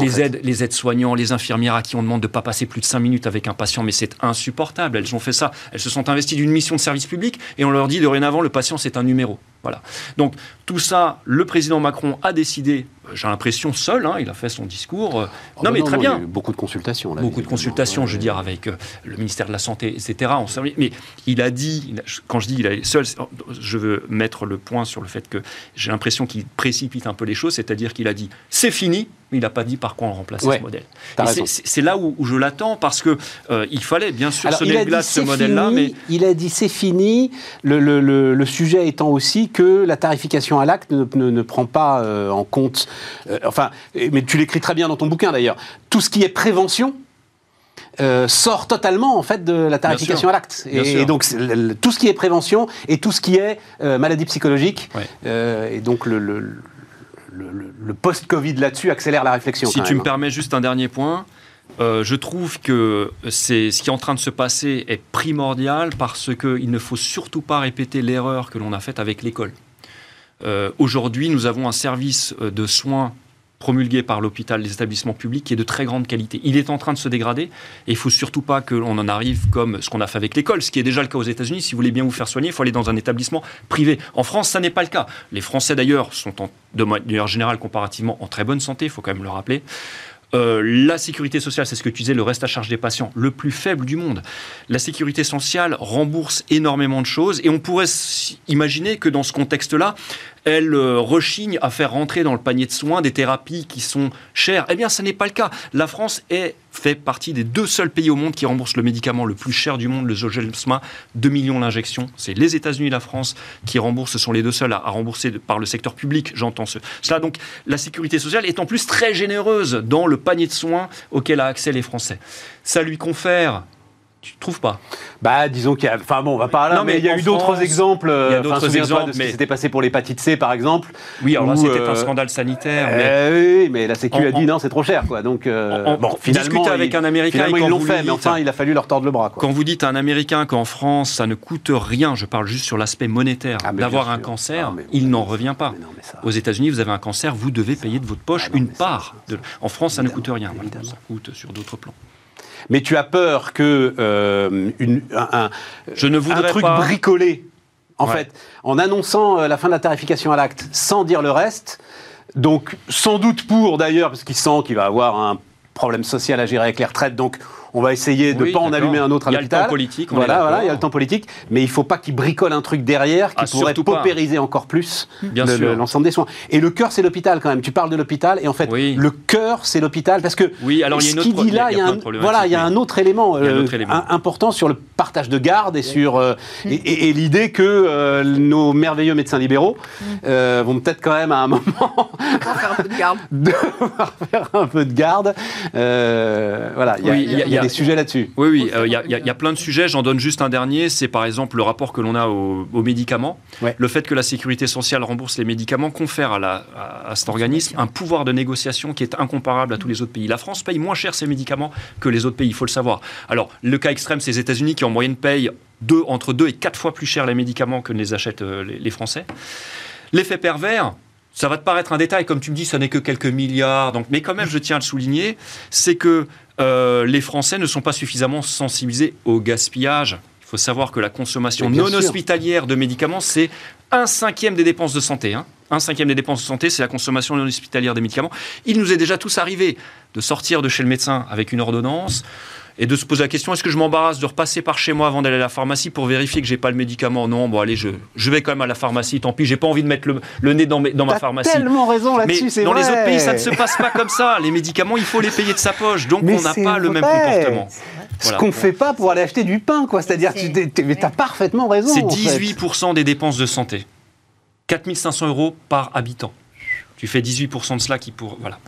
les, aides, les aides-soignants, les infirmières à qui on demande de ne pas passer plus de 5 minutes avec un patient, mais c'est insupportable. Elles ont fait ça. Elles se sont investies d'une mission de service public et on leur dit dorénavant le patient c'est un numéro. Voilà. Donc tout ça, le président Macron a décidé, euh, j'ai l'impression seul, hein, il a fait son discours. Euh, oh non, mais très bien. beaucoup de consultations. beaucoup de consultations, je veux dire, avec euh, le ministère de la Santé, etc. On mais il a dit, quand je dis il est seul, je veux mettre le point sur le fait que j'ai l'impression qu'il précipite un peu les choses, c'est-à-dire qu'il a dit c'est fini, mais il n'a pas dit par quoi on remplaçait ce modèle. C'est là où, je l'attends parce que euh, il fallait bien sûr se sonner ce modèle-là, mais il a dit c'est fini. Le, le, le, sujet étant aussi que la tarification à l'acte ne, ne, prend pas euh, en compte. Euh, enfin, mais tu l'écris très bien dans ton bouquin d'ailleurs. Tout ce qui est prévention. sort totalement en fait de la tarification à l'acte et, donc tout ce qui est prévention et tout ce qui est maladie psychologique et donc le le, post-Covid là-dessus accélère la réflexion. Si tu me permets juste un dernier point, euh, je trouve que c'est ce qui est en train de se passer est primordial parce qu'il ne faut surtout pas répéter l'erreur que l'on a faite avec l'école. Euh, aujourd'hui, nous avons un service euh, de soins promulgué par l'hôpital, les établissements publics, qui est de très grande qualité. Il est en train de se dégrader et il faut surtout pas que en arrive comme ce qu'on a fait avec l'école, ce qui est déjà le cas aux États-Unis. Si vous voulez bien vous faire soigner, il faut aller dans un établissement privé. En France, ça n'est pas le cas. Les Français d'ailleurs sont en, de manière générale comparativement en très bonne santé, il faut quand même le rappeler. Euh, la sécurité sociale, c'est ce que tu disais, le reste à charge des patients, le plus faible du monde. La sécurité sociale rembourse énormément de choses et on pourrait imaginer que dans ce contexte-là, elle euh, rechigne à faire rentrer dans le panier de soins des thérapies qui sont chères. Eh bien, ce n'est pas le cas. La France est, fait partie des deux seuls pays au monde qui remboursent le médicament le plus cher du monde, le Zolgensma, 2 millions l'injection. C'est les États-Unis et la France qui remboursent, ce sont les deux seuls à, rembourser par le secteur public, j'entends cela. Donc, la sécurité sociale est en plus très généreuse dans le panier de soins auquel a accès les Français. Ça lui confère tu trouves pas Bah, disons qu'il y a. Enfin bon, on va pas là, non, mais, il y a eu d'autres exemples. Il y a d'autres exemples. De ce qui s'était passé pour l'hépatite C, par exemple. Oui, alors là, c'était un euh, scandale sanitaire. Mais... oui, mais la Sécu a dit non, c'est trop cher, quoi. Donc, euh, bon, finalement, avec un Américain. ils l'ont fait, mais enfin, il a fallu leur tordre le bras. Quoi. Quand vous dites à un Américain qu'en France, ça ne coûte rien, je parle juste sur l'aspect monétaire, ah, d'avoir un cancer, ah, il n'en revient pas. Aux États-Unis, vous avez un cancer, vous devez payer de votre poche ah, une part. En France, ça ne coûte rien. Ça coûte sur d'autres plans mais tu as peur que euh, un, Je ne un truc bricolé, en fait, en annonçant euh, la fin de la tarification à l'acte, sans dire le reste, donc sans doute pour d'ailleurs, parce qu'il sent qu'il va avoir un problème social à gérer avec les retraites, donc on va essayer de ne pas en allumer un autre à l'hôpital. Il y a le temps politique. Voilà, voilà, il y a le temps politique, mais il faut pas qu'ils bricolent un truc derrière qui ah, pourrait paupériser encore plus l'ensemble des soins. Et le cœur, c'est l'hôpital quand même. Tu parles de l'hôpital, et en fait, le cœur, c'est l'hôpital, parce que oui, alors ce dit là, il y a, un, voilà, il y a un autre élément, euh, important sur le partage de garde et sur euh, et, l'idée que euh, nos merveilleux médecins libéraux mm. vont peut-être quand même à un moment faire un peu de garde. faire un peu de garde. voilà, il y, a, des sujets là-dessus. Oui, oui, il y, a plein de sujets. J'en donne juste un dernier. C'est par exemple le rapport que l'on a aux, médicaments. Le fait que la sécurité sociale rembourse les médicaments confère à, la, à, cet organisme un pouvoir de négociation qui est incomparable à tous les autres pays. La France paye moins cher ses médicaments que les autres pays, il faut le savoir. Alors, le cas extrême, c'est les États-Unis qui en moyenne payent deux, entre 2 et 4 fois plus cher les médicaments que ne les achètent euh, les, Français. L'effet pervers, ça va te paraître un détail, comme tu me dis, ça n'est que quelques milliards, donc, mais quand même, je tiens à le souligner, c'est que euh, les Français ne sont pas suffisamment sensibilisés au gaspillage. Il faut savoir que la consommation non hospitalière de médicaments, c'est un cinquième des dépenses de santé. Hein. Un cinquième des dépenses de santé, c'est la consommation non hospitalière des médicaments. Il nous est déjà tous arrivé de sortir de chez le médecin avec une ordonnance et de se poser la question est-ce que je m'embarrasse de repasser par chez moi avant d'aller à la pharmacie pour vérifier que j'ai pas le médicament? Non, bon allez, je, je vais quand même à la pharmacie. Tant pis, j'ai pas envie de mettre le, nez dans, dans ma pharmacie. Tellement raison là-dessus, c'est Dans les autres pays, ça ne se passe pas comme ça. Les médicaments, il faut les payer de sa poche, donc on n'a pas le même comportement. Ce qu'on ne fait pas pour aller acheter du pain, quoi. C'est-à-dire, tu as parfaitement raison. C'est 18% des dépenses de santé. 4500 euros par habitant. Tu fais 18% de cela qui pour voilà.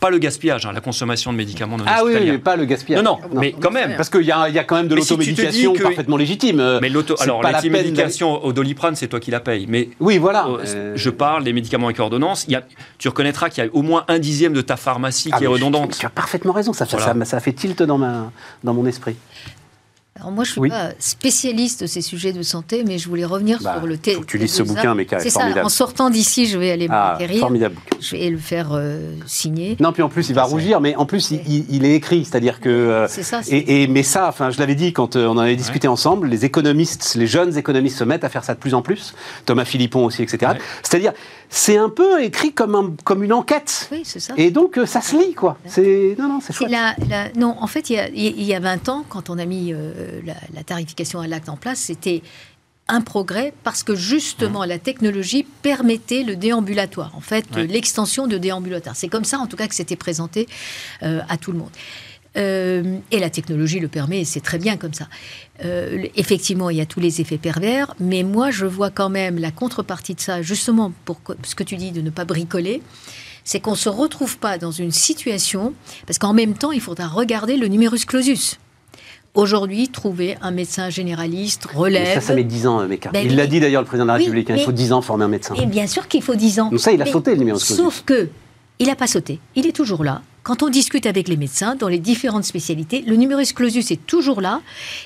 Pas le gaspillage, hein, la consommation de médicaments non Ah oui, mais pas le gaspillage. Non, non, mais quand même. Parce qu'il y, a quand même de l'automédication parfaitement légitime. Mais l'auto, alors l'automédication au doliprane, c'est toi qui la payes. Mais oui, voilà. Euh, je parle des médicaments avec ordonnance. Il y a, tu reconnaîtras qu'il y a au moins un dixième de ta pharmacie ah, qui est redondante. Tu as parfaitement raison. Ça, ça, ça, fait tilt dans, ma, dans mon esprit. Alors moi, je ne suis pas spécialiste de ces sujets de santé, mais je voulais revenir bah, sur le thème. Tu lis ce bouquin, mais C'est ça. En sortant d'ici, je vais aller ah, Formidable. Je vais le faire euh, signer. Non, puis en plus, il va rougir, mais en plus, il, est écrit, c'est-à-dire que. Euh, c'est ça. Et, mais ça, enfin, je l'avais dit quand euh, on en avait discuté ensemble, les économistes, les jeunes économistes se mettent à faire ça de plus en plus. Thomas Philippon aussi, etc. C'est-à-dire, c'est un peu écrit comme, un, comme une enquête. Oui, c'est ça. Et donc, ça se lit, quoi. C'est non, non, c'est chouette. non, en fait, il y, a, il y, a, 20 ans, quand on a mis la, tarification à l'acte en place, c'était un progrès parce que justement la technologie permettait le déambulatoire, en fait l'extension de déambulatoire. C'est comme ça en tout cas que c'était présenté euh, à tout le monde. Euh, et la technologie le permet, et c'est très bien comme ça. Euh, effectivement, il y a tous les effets pervers, mais moi, je vois quand même la contrepartie de ça, justement pour ce que tu dis de ne pas bricoler, c'est qu'on ne se retrouve pas dans une situation, parce qu'en même temps, il faudra regarder le numerus clausus. Aujourd'hui, trouver un médecin généraliste relève. ça, ça met 10 ans, Meka. Ben il l'a dit d'ailleurs, le président de la République. Hein, il faut 10 ans former un médecin. Et bien sûr qu'il faut 10 ans. Donc ça, il a sauté le numéro Sauf que, il n'a pas sauté. Il est toujours là. Quand on discute avec les médecins dans les différentes spécialités, le numerus clausus est toujours là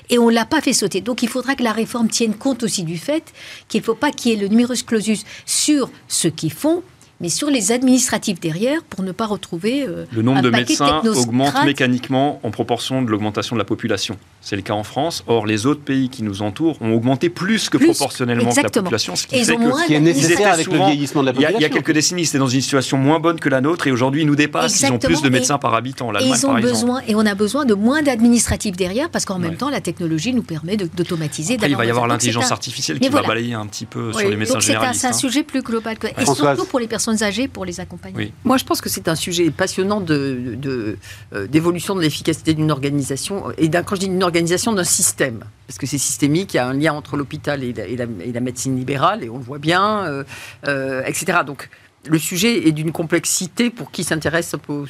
et on ne l'a pas fait sauter. Donc il faudra que la réforme tienne compte aussi du fait qu'il ne faut pas qu'il y ait le numerus clausus sur ceux qui font mais sur les administratifs derrière pour ne pas retrouver euh, le nombre de médecins augmente mécaniquement en proportion de l'augmentation de la population. C'est le cas en France. Or, les autres pays qui nous entourent ont augmenté plus que proportionnellement que la population, ce qui, fait que, ce qui est nécessaire avec le vieillissement de la population. Il y, a, quelques décennies, c'était dans une situation moins bonne que la nôtre, et aujourd'hui, ils nous dépassent. Ils ont plus de médecins par habitant. Ils ont besoin, et on a besoin de moins d'administratifs derrière, parce qu'en même temps, la technologie nous permet d'automatiser. Il va y avoir l'intelligence artificielle qui va balayer un petit peu sur les médecins généralistes. C'est un sujet plus global, et surtout pour les personnes âgées, pour les accompagner. Moi, je pense que c'est un sujet passionnant de euh, d'évolution de, l'efficacité d'une organisation, et quand je dis d'une organisation, d'un système parce que c'est systémique, il y a un lien entre l'hôpital et, la médecine libérale, et on le voit bien, euh, euh, etc. Donc, le sujet est d'une complexité pour qui s'intéresse au,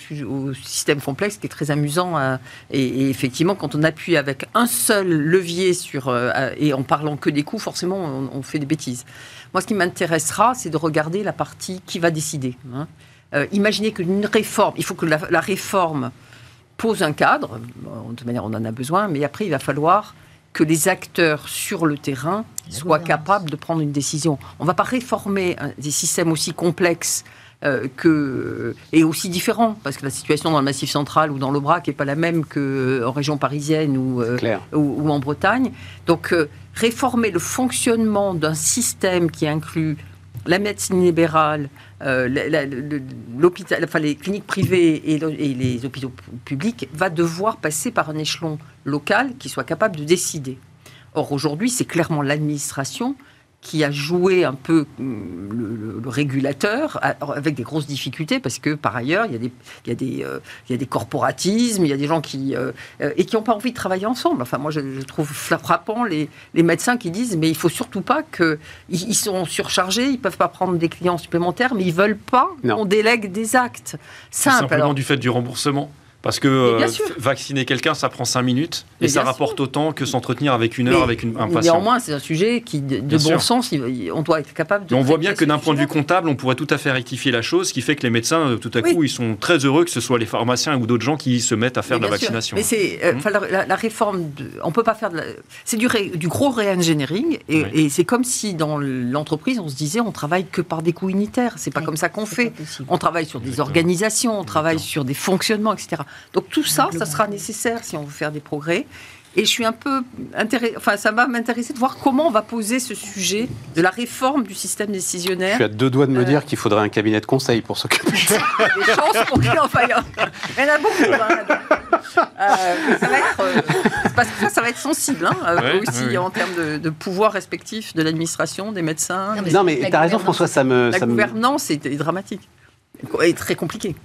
système complexe qui est très amusant. Euh, et, effectivement, quand on appuie avec un seul levier sur, et en parlant que des coûts, forcément, on, fait des bêtises. Moi, ce qui m'intéressera, c'est de regarder la partie qui va décider. Hein. imaginez qu'une réforme, il faut que la réforme pose un cadre. De toute manière, on en a besoin, mais après, il va falloir que les acteurs sur le terrain soient capables de prendre une décision. On ne va pas réformer des systèmes aussi complexes euh, que, et aussi différents, parce que la situation dans le Massif central ou dans l'Aubrac n'est pas la même qu'en euh, région parisienne ou, euh, ou, en Bretagne. Donc, réformer le fonctionnement d'un système qui inclut la médecine libérale, l'hôpital, enfin, les cliniques privées et, et, les hôpitaux publics va devoir passer par un échelon local qui soit capable de décider. Or, aujourd'hui, c'est clairement l'administration qui a joué un peu mm, le, régulateur avec des grosses difficultés parce que par ailleurs il y a des il y a des euh, il y a des corporatismes il y a des gens qui euh, euh, et qui n'ont pas envie de travailler ensemble. Enfin moi je, trouve frappant les, les, médecins qui disent mais il faut surtout pas que ils, sont surchargés ils peuvent pas prendre des clients supplémentaires mais ils veulent pas qu'on délègue des actes. Simples simplement du fait du remboursement parce que euh, vacciner quelqu'un, ça prend 5 minutes et ça rapporte autant que s'entretenir avec une heure avec une, un patient. Néanmoins, c'est un sujet qui, de, bon sens, on doit être capable de. on voit bien que d'un point de vue comptable, on pourrait tout à fait rectifier la chose, ce qui fait que les médecins, euh, tout à coup, ils sont très heureux que ce soit les pharmaciens ou d'autres gens qui se mettent à faire de la vaccination. Mais c'est euh, mmh. la, réforme, de, on peut pas faire de c'est du, du gros re-engineering et, c'est comme si dans l'entreprise, on se disait on travaille que par des coûts unitaires. C'est pas comme ça qu'on fait. On travaille sur des organisations, on travaille sur des fonctionnements, etc. Donc tout ça, ça sera nécessaire si on veut faire des progrès. Et je suis un peu intéressé, enfin, ça va m'intéresser de voir comment on va poser ce sujet de la réforme du système décisionnaire. Je suis à deux doigts de me euh, dire qu'il faudrait un cabinet de conseil pour s'occuper de ça. Des chances pour qu'il en faille Il y en a beaucoup. Hein, euh, ça va être, euh, parce que ça, ça va être sensible hein, aussi en termes de, pouvoir respectif de l'administration, des médecins. Non, mais, tu as raison, François, ça me. La gouvernance est dramatique et très compliquée.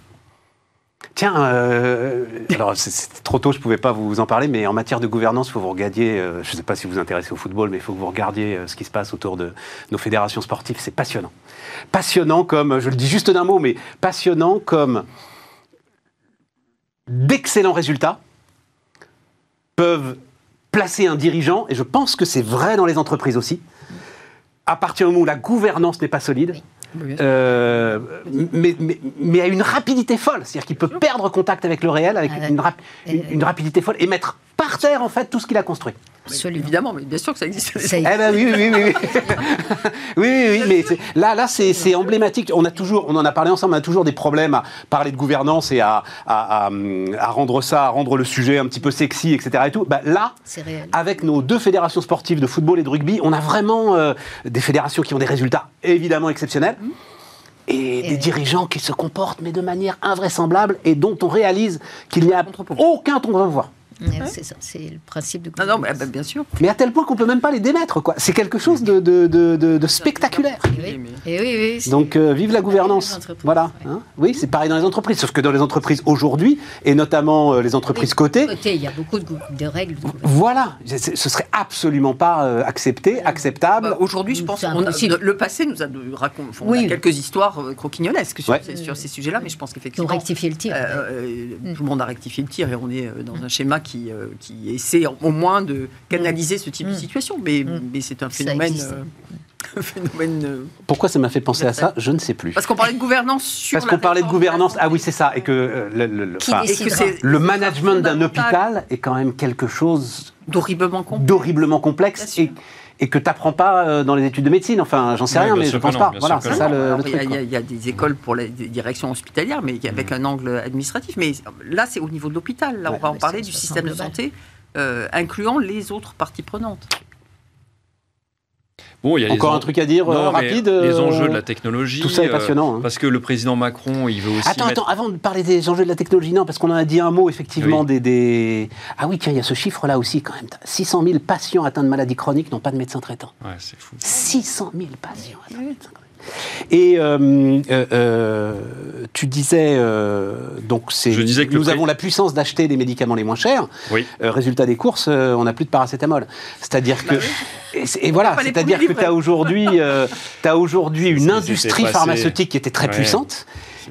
Tiens, euh, alors c'est trop tôt, je ne pouvais pas vous en parler, mais en matière de gouvernance, il faut que vous regardiez, euh, je ne sais pas si vous vous intéressez au football, mais il faut que vous regardiez euh, ce qui se passe autour de nos fédérations sportives. C'est passionnant. Passionnant comme, je le dis juste d'un mot, mais passionnant comme d'excellents résultats peuvent placer un dirigeant, et je pense que c'est vrai dans les entreprises aussi, à partir du moment où la gouvernance n'est pas solide. Euh, mais, mais, à une rapidité folle. C'est-à-dire qu'il peut perdre contact avec le réel avec une, une, rapidité folle et mettre par terre en fait tout ce qu'il a construit. Évidemment, mais bien sûr que ça existe. Eh ben oui, oui, oui, oui. oui, oui, mais là, là, c'est emblématique. On a toujours, on en a parlé ensemble, on a toujours des problèmes à parler de gouvernance et à, à, à, rendre ça, à rendre le sujet un petit peu sexy, etc. Et tout. Bah, là, avec nos deux fédérations sportives de football et de rugby, on a vraiment euh, des fédérations qui ont des résultats évidemment exceptionnels. Et, des dirigeants qui se comportent, mais de manière invraisemblable, et dont on réalise qu'il n'y a aucun ton de voir. C'est ça, c'est le principe de Non, non, bah, bien sûr. Mais à tel point qu'on peut même pas les démettre, quoi. C'est quelque chose de, de, de, spectaculaire. Oui, oui, oui, Donc, euh, vive la gouvernance. Voilà. Hein. oui, c'est pareil dans les entreprises. Sauf que dans les entreprises aujourd'hui, et notamment euh, les entreprises cotées. il y a beaucoup de, règles. Voilà. Ce serait absolument pas euh, accepté, acceptable. Bah, aujourd'hui, je pense que le passé nous a raconté quelques histoires croquignolesques sur, sur ces sujets-là, mais je pense qu'effectivement. On rectifié le tir. Tout le monde a rectifié le tir et on est dans un schéma qui qui, euh, qui essaie au moins de canaliser ce type de mm. situation. Mais, mm. mais c'est un phénomène. Euh, phénomène euh, Pourquoi ça m'a fait penser à ça Je ne sais plus. Parce qu'on parlait de gouvernance sur Parce qu'on parlait de gouvernance. Ah oui, c'est ça. Et que le, le, le management d'un hôpital est quand même quelque chose d'horriblement complexe. D'horriblement complexe et, et que tu n'apprends pas euh, dans les études de médecine. Enfin, j'en sais rien, mais je pense pas. Voilà, c'est ça le, truc. Il y, a des écoles pour les directions hospitalières, mais avec mm. un angle administratif. Mais là, c'est au niveau de l'hôpital. Là, on va en parler du système de santé, euh, incluant les autres parties prenantes. Bon, il y a Encore un truc à dire euh, rapide Les enjeux de la technologie. Tout ça est passionnant. Hein. Parce que le président Macron, il veut aussi. Attends, attends, avant de parler des enjeux de la technologie, non, parce qu'on en a dit un mot, effectivement, des, Ah oui, tiens, il y a ce chiffre-là aussi, quand même. 600 000 patients atteints de maladies chroniques n'ont pas de médecin traitant. Ouais, c'est fou. 600 000 patients atteints de médecin. Et euh, euh, tu disais donc c'est nous avons la puissance d'acheter les médicaments les moins chers. Oui. résultat des courses, on n'a plus de paracétamol. C'est-à-dire que bah et, voilà, c'est-à-dire que tu as aujourd'hui, euh, as aujourd'hui une industrie pharmaceutique qui était très puissante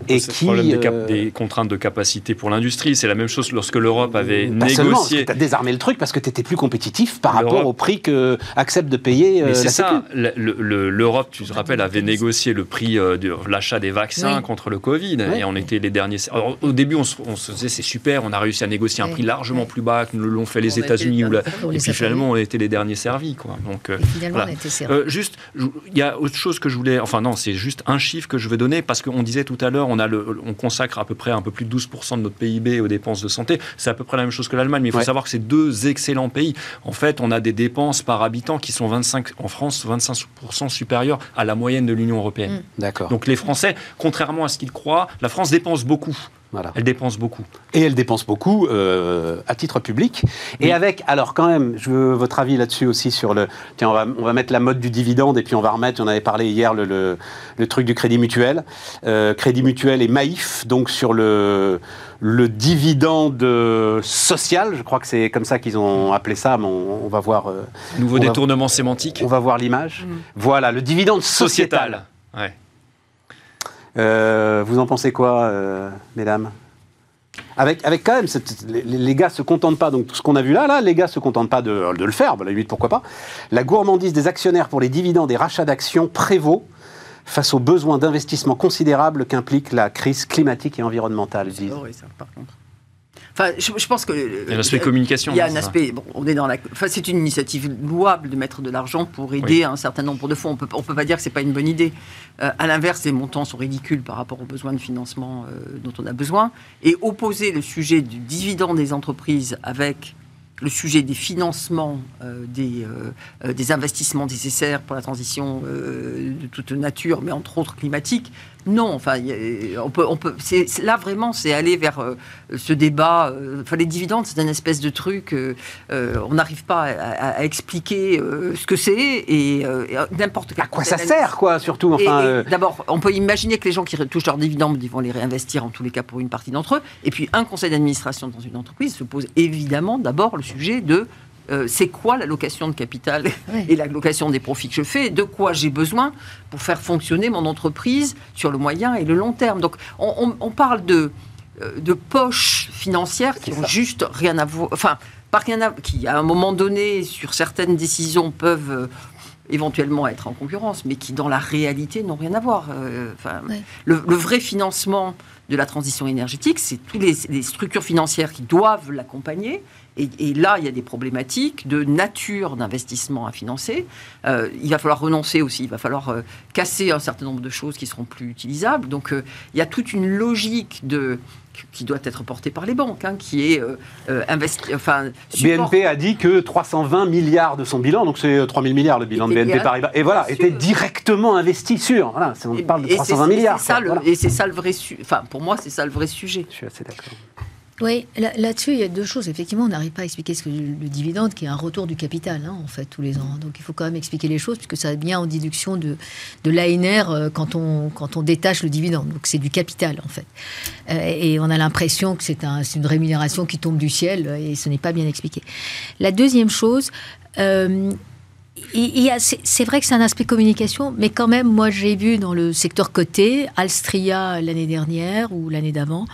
et qui le problème euh, des, contraintes de capacité pour l'industrie? C'est la même chose lorsque l'Europe avait négocié. Tu as désarmé le truc parce que tu étais plus compétitif par rapport au prix que accepte de payer. Euh, c'est ça. L'Europe, tu te rappelles, avait négocié le prix euh, de l'achat des vaccins contre le Covid et on était les derniers. au début, on se, disait c'est super, on a réussi à négocier un prix largement plus bas que l'ont fait les États-Unis et puis finalement on était les derniers servis quoi. Donc finalement, on était servis. juste, il y a autre chose que je voulais. Enfin non, c'est juste un chiffre que je vais donner parce qu'on disait tout à l'heure, on, a le, on consacre à peu près un peu plus de 12% de notre PIB aux dépenses de santé. C'est à peu près la même chose que l'Allemagne, mais il faut savoir que c'est deux excellents pays. En fait, on a des dépenses par habitant qui sont 25, en France 25% supérieures à la moyenne de l'Union européenne. Mm. D'accord. Donc les Français, contrairement à ce qu'ils croient, la France dépense beaucoup. Elle dépense beaucoup. Et elle dépense beaucoup euh, à titre public. Et avec, alors quand même, je veux votre avis là-dessus aussi sur le. Tiens, on va, on va, mettre la mode du dividende et puis on va remettre, on avait parlé hier, le, le, truc du crédit mutuel. Euh, crédit mutuel et Maïf, donc sur le, le dividende social, je crois que c'est comme ça qu'ils ont appelé ça, mais on, va voir. Euh, Nouveau détournement sémantique. On va voir l'image. Mm. Voilà, le dividende sociétal. Ouais. Euh, vous en pensez quoi, euh, mesdames? Avec, avec quand même, les, gars se contentent pas, donc tout ce qu'on a vu là, là, les gars se contentent pas de, le faire, bah, la limite pourquoi pas? La gourmandise des actionnaires pour les dividendes et rachats d'actions prévaut face aux besoins d'investissement considérables qu'implique la crise climatique et environnementale, disent. ça, par contre. Enfin, je, pense que. Il y a un aspect communication. Il y a un aspect. Bon, on est dans la. Enfin, c'est une initiative louable de mettre de l'argent pour aider un certain nombre de fonds. On peut, on peut pas dire que c'est pas une bonne idée. Euh, à l'inverse, les montants sont ridicules par rapport aux besoins de financement euh, dont on a besoin. Et opposer le sujet du dividende des entreprises avec le sujet des financements euh, des, des investissements nécessaires pour la transition de toute nature, mais entre autres climatique, non, enfin, on peut, on peut. là vraiment, c'est aller vers euh, ce débat. Euh, enfin, les dividendes, c'est une espèce de truc. Euh, on n'arrive pas à, expliquer ce que c'est et, n'importe. À quoi ça sert, quoi, surtout. Enfin, d'abord, on peut imaginer que les gens qui touchent leurs dividendes, ils vont les réinvestir en tous les cas pour une partie d'entre eux. Et puis, un conseil d'administration dans une entreprise se pose évidemment d'abord le sujet de euh, c'est quoi l'allocation de capital et l'allocation des profits que je fais, de quoi j'ai besoin pour faire fonctionner mon entreprise sur le moyen et le long terme? Donc on, parle de, euh, de poches financières qui ont juste rien à voir, enfin, pas rien à, qui à un moment donné, sur certaines décisions, peuvent euh, éventuellement être en concurrence, mais qui dans la réalité n'ont rien à voir. Le, vrai financement de la transition énergétique, c'est toutes les, structures financières qui doivent l'accompagner, et, là, il y a des problématiques de nature d'investissement à financer. Euh, il va falloir renoncer aussi, il va falloir euh, casser un certain nombre de choses qui seront plus utilisables. Donc, euh, il y a toute une logique de qui doit être portée par les banques, hein, qui est investi. Enfin, BNP a dit que 320 milliards de son bilan, donc c'est 3000 milliards le bilan de BNP Paribas, et voilà, était directement investi sur. Voilà, on parle de 320 milliards. Et c'est ça le vrai. Enfin, pour moi, c'est ça le vrai sujet. Je suis assez d'accord. Oui, là-dessus, il y a deux choses. Effectivement, on n'arrive pas à expliquer ce que le dividende, qui est un retour du capital, hein, en fait, tous les ans. Donc, il faut quand même expliquer les choses, puisque ça vient en déduction de, de l'ANR euh, quand, on, détache le dividende. Donc, c'est du capital, en fait. Euh, et on a l'impression que c'est un, une rémunération qui tombe du ciel, et ce n'est pas bien expliqué. La deuxième chose, euh, c'est vrai que c'est un aspect communication, mais quand même, moi, j'ai vu dans le secteur coté, Alstria l'année dernière ou l'année d'avant,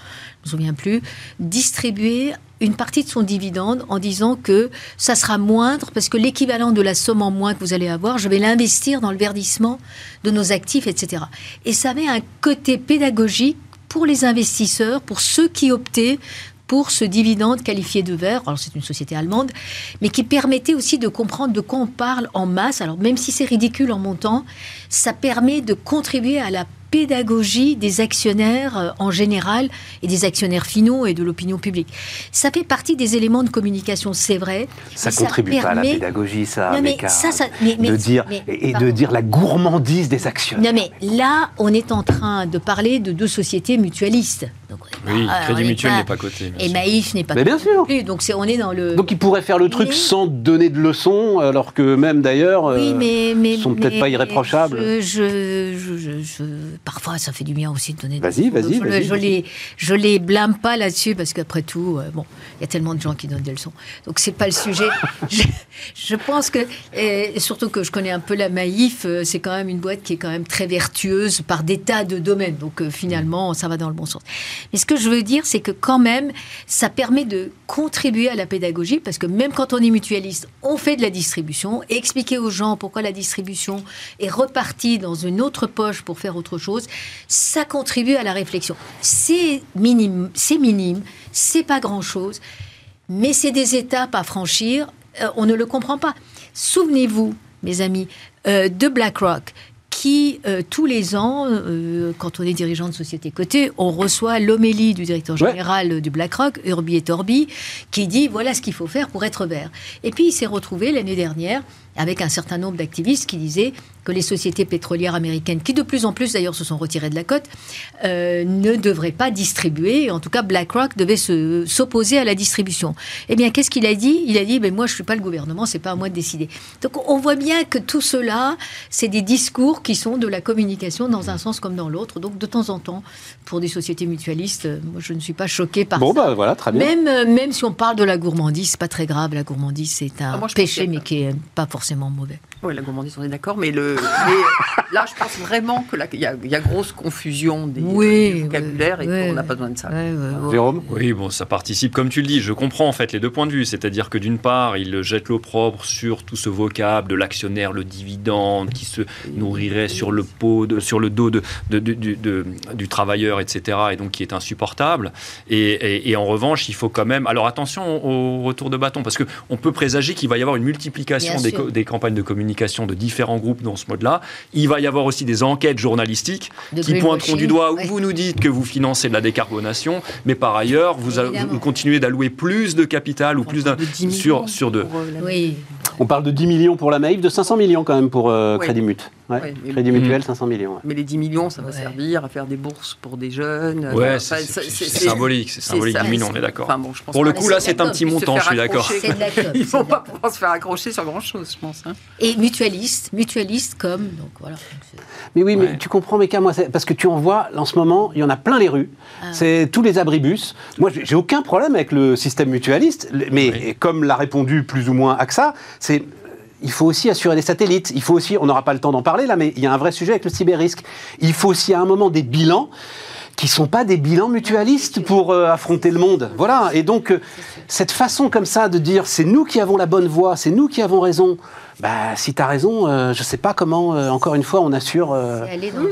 me souviens plus, distribuer une partie de son dividende en disant que ça sera moindre parce que l'équivalent de la somme en moins que vous allez avoir, je vais l'investir dans le verdissement de nos actifs, etc. Et ça avait un côté pédagogique pour les investisseurs, pour ceux qui optaient pour ce dividende qualifié de vert. Alors c'est une société allemande, mais qui permettait aussi de comprendre de quoi on parle en masse. Alors même si c'est ridicule en montant, ça permet de contribuer à la pédagogie des actionnaires euh, en général et des actionnaires finaux et de l'opinion publique. Ça fait partie des éléments de communication, c'est vrai. Ça contribue pas à la pédagogie, ça, mais ça, de dire et de dire la gourmandise des actionnaires. Non, mais là, on est en train de parler de deux sociétés mutualistes. Oui, Crédit Mutuel n'est pas coté. Et Maïf n'est pas mais bien sûr. Plus, donc on est dans le. Donc ils pourraient faire le truc sans donner de leçons, alors que même d'ailleurs, oui, euh, mais, mais, sont peut-être pas irréprochables. je, je, je parfois, ça fait du bien aussi de donner. Vas-y, vas-y. Je, je, les, je les blâme pas là-dessus parce qu'après tout, euh, bon, il y a tellement de gens qui donnent des leçons. Donc c'est pas le sujet. je, pense que, et surtout que je connais un peu la Maïf, euh, c'est quand même une boîte qui est quand même très vertueuse par des tas de domaines. Donc euh, finalement, ça va dans le bon sens. Mais ce que je veux dire, c'est que quand même, ça permet de contribuer à la pédagogie parce que même quand on est mutualiste, on fait de la distribution, expliquer aux gens pourquoi la distribution est repartie dans une autre poche pour faire autre chose ça contribue à la réflexion. C'est minime, c'est minime, c'est pas grand-chose, mais c'est des étapes à franchir. Euh, on ne le comprend pas. Souvenez-vous, mes amis, euh, de BlackRock, qui, tous les ans, quand on est dirigeant de société cotée, on reçoit l'homélie du directeur général du BlackRock, Urbi et Torbi, qui dit voilà ce qu'il faut faire pour être vert. Et puis il s'est retrouvé l'année dernière avec un certain nombre d'activistes qui disaient que les sociétés pétrolières américaines, qui de plus en plus d'ailleurs se sont retirées de la côte, euh, ne devraient pas distribuer. En tout cas, BlackRock devait s'opposer à la distribution. Eh bien, qu'est-ce qu'il a dit? Il a dit "Mais moi, je ne suis pas le gouvernement, c'est pas à moi de décider." Donc, on voit bien que tout cela, c'est des discours qui sont de la communication dans un sens comme dans l'autre. Donc, de temps en temps, pour des sociétés mutualistes, euh, moi, je ne suis pas choquée par bon, Bah, voilà, très bien. Même, euh, même si on parle de la gourmandise, c'est pas très grave. La gourmandise, c'est un ah, péché, mais qui est pas forcément mauvais. Oui, la gourmandise, on est d'accord, mais, le, là, je pense vraiment qu'il y, a, y a grosse confusion des, oui, vocabulaires et qu'on n'a pas besoin de ça. Jérôme Oui, bon, ça participe, comme tu le dis, je comprends en fait les deux points de vue, c'est-à-dire que d'une part, il jette l'opprobre sur tout ce vocable de l'actionnaire, le dividende, qui se nourrirait sur le, pot de, sur le dos de, de, du travailleur, etc., et donc qui est insupportable. Et, et, en revanche, il faut quand même... Alors attention au retour de bâton, parce qu'on peut présager qu'il va y avoir une multiplication des, des campagnes de communication de différents groupes dans ce mode-là. Il va y avoir aussi des enquêtes journalistiques qui pointeront du doigt où vous nous dites que vous financez de la décarbonation, mais par ailleurs, vous, continuez d'allouer plus de capital ou plus d'un sur, sur de. Oui. On parle de 10 millions pour la Maïf, de 500 millions quand même pour euh, Crédit Mut. Crédit Mutuel, 500 millions. Mais les 10 millions, ça va servir à faire des bourses pour des jeunes. Ouais, c'est symbolique, c'est symbolique, 10 millions, on est d'accord. pour le coup, là, c'est un petit montant, je suis d'accord. Ils ne vont pas pouvoir se faire accrocher sur grand-chose, je pense. Hein. Et mutualiste, mutualiste comme. Donc, voilà. Mais oui, mais tu comprends, Méca, moi, parce que tu en vois, en ce moment, il y en a plein les rues. Ah. C'est tous les abribus. Moi, j'ai aucun problème avec le système mutualiste, mais comme l'a répondu plus ou moins AXA, c'est il faut aussi assurer des satellites. Il faut aussi, on n'aura pas le temps d'en parler là, mais il y a un vrai sujet avec le cyber-risque. Il faut aussi à un moment des bilans qui sont pas des bilans mutualistes pour euh, affronter le monde. Voilà. Et donc, euh, cette façon comme ça de dire c'est nous qui avons la bonne voie, c'est nous qui avons raison. Bah, si tu as raison, euh, je ne sais pas comment, encore une fois, on assure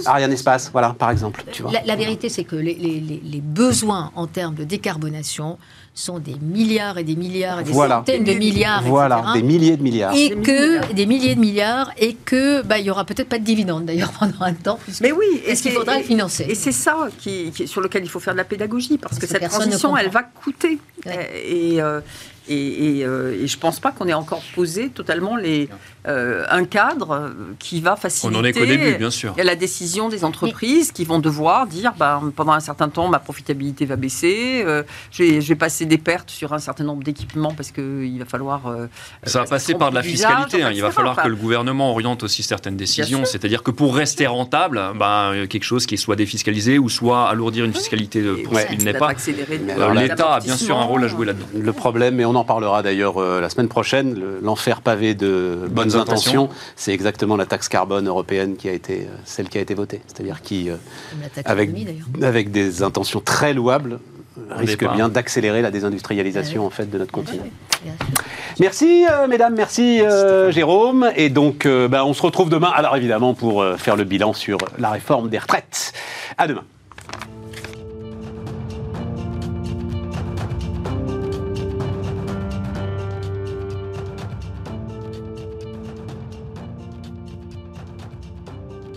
Ariane Espace, voilà, par exemple. Tu vois. La, vérité, c'est que les, les, besoins en termes de décarbonation sont des milliards et des milliards et des centaines de milliards. Voilà, des milliers de milliards. Et que des milliers de milliards et que bah, il y aura peut-être pas de dividendes d'ailleurs pendant un temps. Mais oui, est-ce qu'il faudra le financer Et c'est ça qui, sur lequel il faut faire de la pédagogie parce, que, cette transition, elle va coûter. Et, euh, et, euh, et, je ne pense pas qu'on ait encore posé totalement les, euh, un cadre qui va faciliter On en est qu'au début, bien sûr. la décision des entreprises qui vont devoir dire bah, pendant un certain temps, ma profitabilité va baisser, euh, je, vais, passer des pertes sur un certain nombre d'équipements parce qu'il va falloir. Ça va passer par de la fiscalité. Hein. Il va falloir que le gouvernement oriente aussi certaines décisions. C'est-à-dire que pour rester rentable, bah, quelque chose qui soit défiscalisé ou soit alourdir une fiscalité pour ce qu'il n'est pas. L'État a bien sûr un rôle à jouer là-dedans. Le problème, on en parlera d'ailleurs euh, la semaine prochaine, l'enfer pavé de bonnes, intentions, c'est exactement la taxe carbone européenne qui a été euh, celle qui a été votée, c'est-à-dire qui, euh, avec, avec des intentions très louables, risque bien d'accélérer la désindustrialisation en fait de notre continent. Merci mesdames, merci Jérôme. Et donc bah, on se retrouve demain, alors évidemment pour faire le bilan sur la réforme des retraites. À demain.